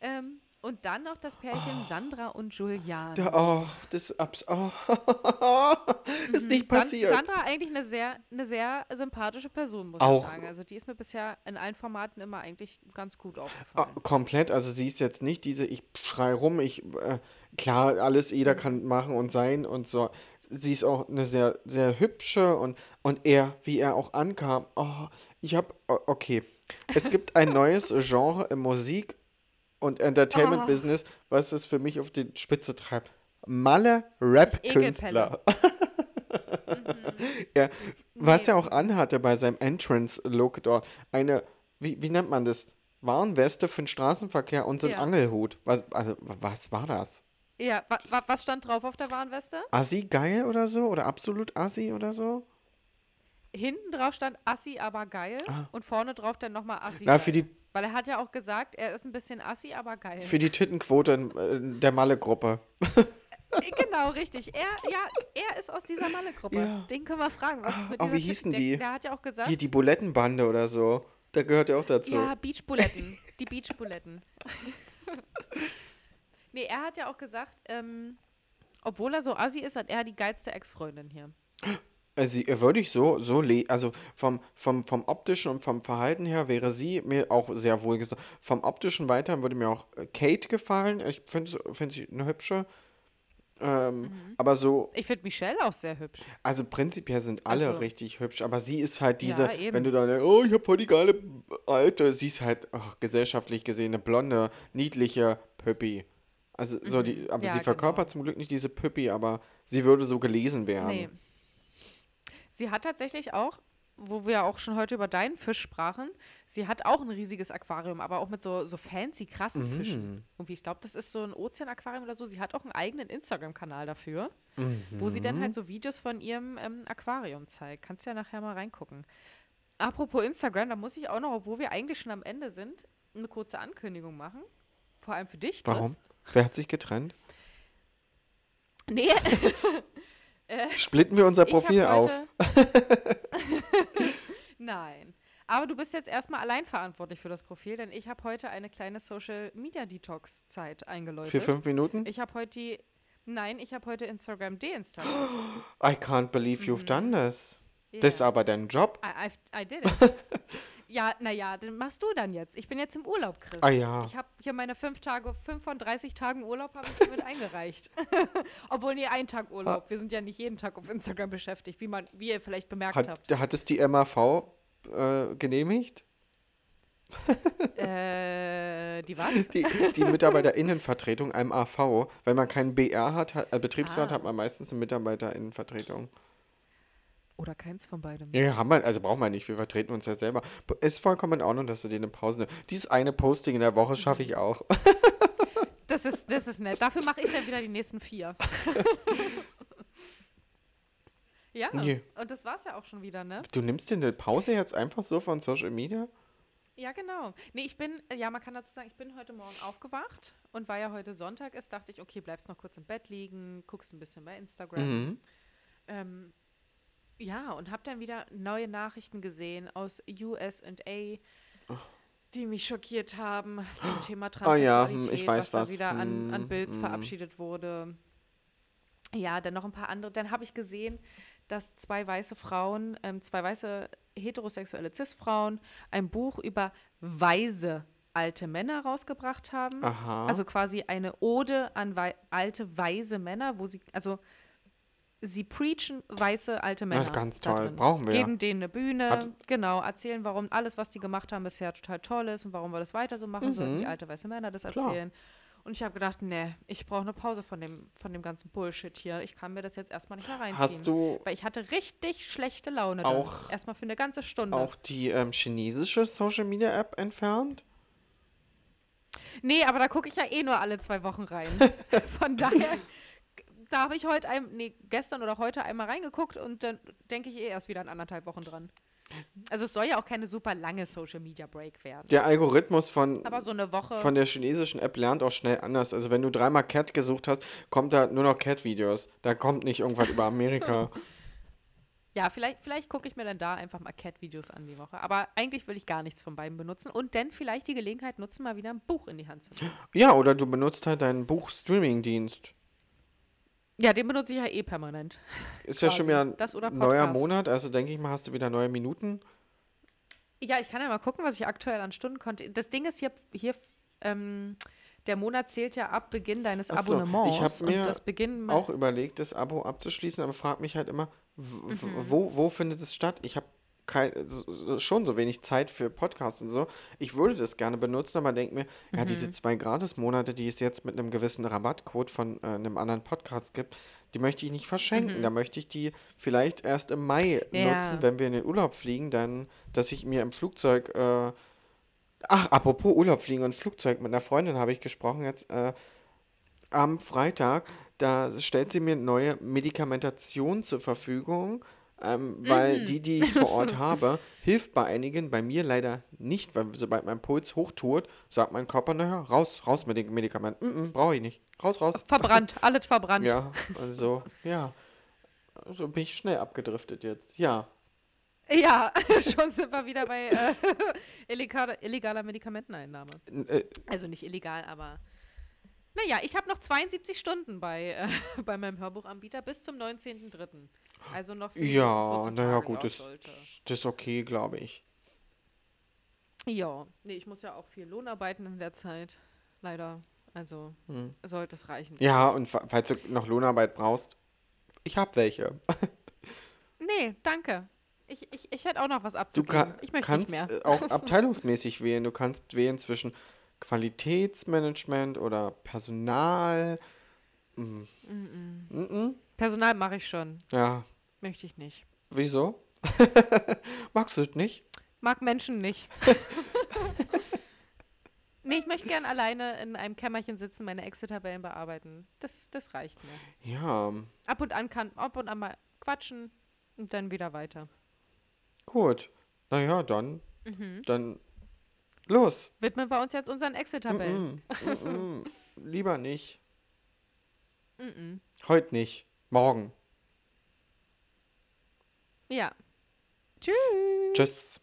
Ähm, und dann noch das Pärchen Sandra und Julian. da, oh, das abs oh, ist nicht San passiert. Sandra eigentlich eine sehr, eine sehr sympathische Person, muss Auch. ich sagen. Also die ist mir bisher in allen Formaten immer eigentlich ganz gut Ah, aufgefallen. komplett, also sie ist jetzt nicht diese, ich schrei rum, ich, äh, klar, alles, jeder kann machen und sein und so. Sie ist auch eine sehr, sehr hübsche und, und er, wie er auch ankam, oh, ich hab, okay. Es gibt ein neues Genre im Musik- und Entertainment-Business, was es für mich auf die Spitze treibt. Malle Rap-Künstler. er, was Nee. er auch anhatte bei seinem Entrance-Look dort, eine, wie, wie nennt man das? Warnweste für den Straßenverkehr und so ein Ja. Angelhut. Was, also, was war das? Ja, wa wa was stand drauf auf der Warnweste? Assi geil oder so? Oder absolut Assi oder so? Hinten drauf stand Assi, aber geil. Und vorne drauf dann nochmal Assi. Ah. Na, geil. für die- Weil er hat ja auch gesagt, er ist ein bisschen Assi, aber geil. Für die Tittenquote in, äh, der Malle-Gruppe. genau, richtig. Er, ja, er ist aus dieser Malle-Gruppe. Ja. Den können wir fragen. Was ist mit Oh, dieser wie hießen Titel- die? Der, der hat ja auch gesagt. Hier die Bulettenbande oder so. Der gehört ja auch dazu. Ja, Beachbuletten. Die Beachbuletten. nee, er hat ja auch gesagt, ähm, obwohl er so assi ist, hat er die geilste Ex-Freundin hier. Sie, äh, würde ich so, so le also vom, vom, vom optischen und vom Verhalten her wäre sie mir auch sehr wohl gesagt. Vom optischen weiter würde mir auch äh, Kate gefallen. Ich finde find sie eine hübsche. Ähm, Mhm. Aber so, Ich finde Michelle auch sehr hübsch. also prinzipiell sind alle Also- richtig hübsch, aber sie ist halt diese, Ja, wenn du dann, oh, ich habe voll die geile Alte, sie ist halt oh, gesellschaftlich gesehen eine blonde, niedliche Püppi. Also so die, aber Mhm. Ja, sie verkörpert genau. zum Glück nicht diese Püppi, aber sie würde so gelesen werden. Nee. Sie hat tatsächlich auch, wo wir auch schon heute über deinen Fisch sprachen, sie hat auch ein riesiges Aquarium, aber auch mit so, so fancy, krassen Mhm. Fischen. Irgendwie, ich glaube, das ist so ein Ozeanaquarium oder so. Sie hat auch einen eigenen Instagram-Kanal dafür, wo sie dann Mhm. halt so Videos von ihrem ähm, Aquarium zeigt. Kannst ja nachher mal reingucken. Apropos Instagram, da muss ich auch noch, obwohl wir eigentlich schon am Ende sind, eine kurze Ankündigung machen. Vor allem für dich, Chris. Warum? Wer hat sich getrennt? Nee, Splitten wir unser Profil auf. Nein. Aber du bist jetzt erstmal allein verantwortlich für das Profil, denn ich habe heute eine kleine Social Media Detox Zeit eingeläutet. Für fünf Minuten? Ich habe heute die. Nein, ich habe heute Instagram deinstalliert. I can't believe you've done this. Das ist aber dein Job. I, I, I did it. Ja, naja, den machst du dann jetzt. Ich bin jetzt im Urlaub, Chris. Ah ja. Ich habe hier meine fünf Tage, fünf von 30 Tagen Urlaub habe ich damit eingereicht. Obwohl, nee, ein Tag Urlaub. Wir sind ja nicht jeden Tag auf Instagram beschäftigt, wie man, wie ihr vielleicht bemerkt habt. Hat, hat es die MAV äh, genehmigt? Äh, die was? Die, die Mitarbeiterinnenvertretung, MAV. Wenn man keinen BR hat, hat äh, Betriebsrat, Ah. hat man meistens eine Mitarbeiterinnenvertretung. Oder keins von beidem. Ja, haben wir, also brauchen wir nicht, wir vertreten uns ja selber. Ist vollkommen in Ordnung, dass du dir eine Pause nimmst. Dieses eine Posting in der Woche schaffe ich auch. Das ist, das ist nett. Dafür mache ich dann wieder die nächsten vier. ja, Nee. und das war's ja auch schon wieder, ne? Du nimmst dir eine Pause jetzt einfach so von Social Media? Ja, genau. Nee, ich bin, ja, man kann dazu sagen, ich bin heute Morgen aufgewacht und weil ja heute Sonntag ist, dachte ich, okay, bleibst noch kurz im Bett liegen, guckst ein bisschen bei Instagram. Mhm. Ähm, ja, und habe dann wieder neue Nachrichten gesehen aus USA, die mich schockiert haben zum Thema Ah ja, Transsexualität, hm, ich weiß was da was. wieder an, an Hm, Bilds hm. verabschiedet wurde. Ja, dann noch ein paar andere. Dann habe ich gesehen, dass zwei weiße Frauen, ähm, zwei weiße heterosexuelle Cis-Frauen ein Buch über weise alte Männer rausgebracht haben. Aha. Also quasi eine Ode an wei alte, weise Männer, wo sie, also sie preachen weiße alte Männer. ganz da toll. drin. Brauchen wir. Geben denen eine Bühne, Hat- genau, erzählen, warum alles, was die gemacht haben, bisher total toll ist und warum wir das weiter so machen sollten, Mhm. wie alte weiße Männer das Klar. erzählen. Und ich habe gedacht, nee, ich brauche eine Pause von dem, von dem ganzen Bullshit hier. Ich kann mir das jetzt erstmal nicht mehr reinziehen. Hast du Weil ich hatte richtig schlechte Laune. Auch- dann. Erstmal für eine ganze Stunde. auch die ähm, chinesische Social Media App entfernt? Nee, aber da gucke ich ja eh nur alle zwei Wochen rein. Von daher, da habe ich heute, ein, nee, gestern oder heute einmal reingeguckt und dann denke ich eh erst wieder in anderthalb Wochen dran. Also es soll ja auch keine super lange Social Media Break werden. Der Algorithmus von, so von der chinesischen App lernt auch schnell anders. Also wenn du dreimal Cat gesucht hast, kommt da nur noch Cat-Videos. Da kommt nicht irgendwas über Amerika. ja, vielleicht, vielleicht gucke ich mir dann da einfach mal Cat-Videos an die Woche. Aber eigentlich will ich gar nichts von beiden benutzen und dann vielleicht die Gelegenheit nutzen, mal wieder ein Buch in die Hand zu nehmen. Ja, oder du benutzt halt deinen Buch-Streaming-Dienst. Ja, den benutze ich ja eh permanent. Ist ja schon wieder ein neuer. Monat, also denke ich mal, hast du wieder neue Minuten. Ja, ich kann ja mal gucken, was ich aktuell an Stunden konnte. Das Ding ist hier, hier ähm, der Monat zählt ja ab Beginn deines Ach so, ich Abonnements. hab mir und das Beginn Auch überlegt, das Abo abzuschließen, aber frag mich halt immer, Mhm. wo, wo findet es statt? Ich habe so- schon so wenig Zeit für Podcasts und so. Ich würde das gerne benutzen, aber denke mir, ja, Mhm. diese zwei Gratis-Monate, die es jetzt mit einem gewissen Rabattcode von äh, einem anderen Podcast gibt, die möchte ich nicht verschenken. Da möchte ich die vielleicht erst im Mai Mhm. Ja. nutzen, wenn wir in den Urlaub fliegen, dann, dass ich mir im Flugzeug, äh, ach, apropos Urlaub fliegen und Flugzeug, mit einer Freundin habe ich gesprochen jetzt, äh, am Freitag, da stellt sie mir neue Medikamentation zur Verfügung, ähm, weil die, die ich vor Ort habe, hilft bei einigen, bei mir leider nicht, weil sobald mein Puls hochtourt, sagt mein Körper, naja, raus, raus mit den Medikamenten. Mm -mm, Brauche ich nicht. Raus, raus. verbrannt, alles verbrannt. Ja, also, ja. So bin ich schnell abgedriftet jetzt. Ja. Ja, schon sind wir wieder bei äh, illegaler, illegaler Medikamenteneinnahme. Äh, Also nicht illegal, aber. Naja, ich habe noch 72 Stunden bei, äh, bei meinem Hörbuchanbieter bis zum 19.03. Also noch vier, ja, 14 naja, gut, das, das ist okay, glaube ich. Ja, nee, ich muss ja auch viel Lohn arbeiten in der Zeit. Leider. Also Hm. sollte es reichen. Ja, und fa- falls du noch Lohnarbeit brauchst, ich habe welche. Nee, danke. Ich, ich, ich hätte auch noch was Du abzugeben. ka ich möchte kannst nicht mehr. äh, auch abteilungsmäßig wählen. Du kannst wählen zwischen Qualitätsmanagement oder Personal. Mm. Mhm. Personal mache ich schon. Ja, Möchte ich nicht. wieso? Magst du es nicht? Mag Menschen nicht. nee, ich möchte gern alleine in einem Kämmerchen sitzen, meine Excel-Tabellen bearbeiten. Das, das reicht mir. Ja, Ab und an kann, ab und an mal quatschen und dann wieder weiter. gut. Naja, dann, Mhm. dann los. Widmen wir uns jetzt unseren Excel-Tabellen. Mm -mm, mm. Lieber nicht. Heute nicht. Morgen. Ja. Tschüss. Tschüss.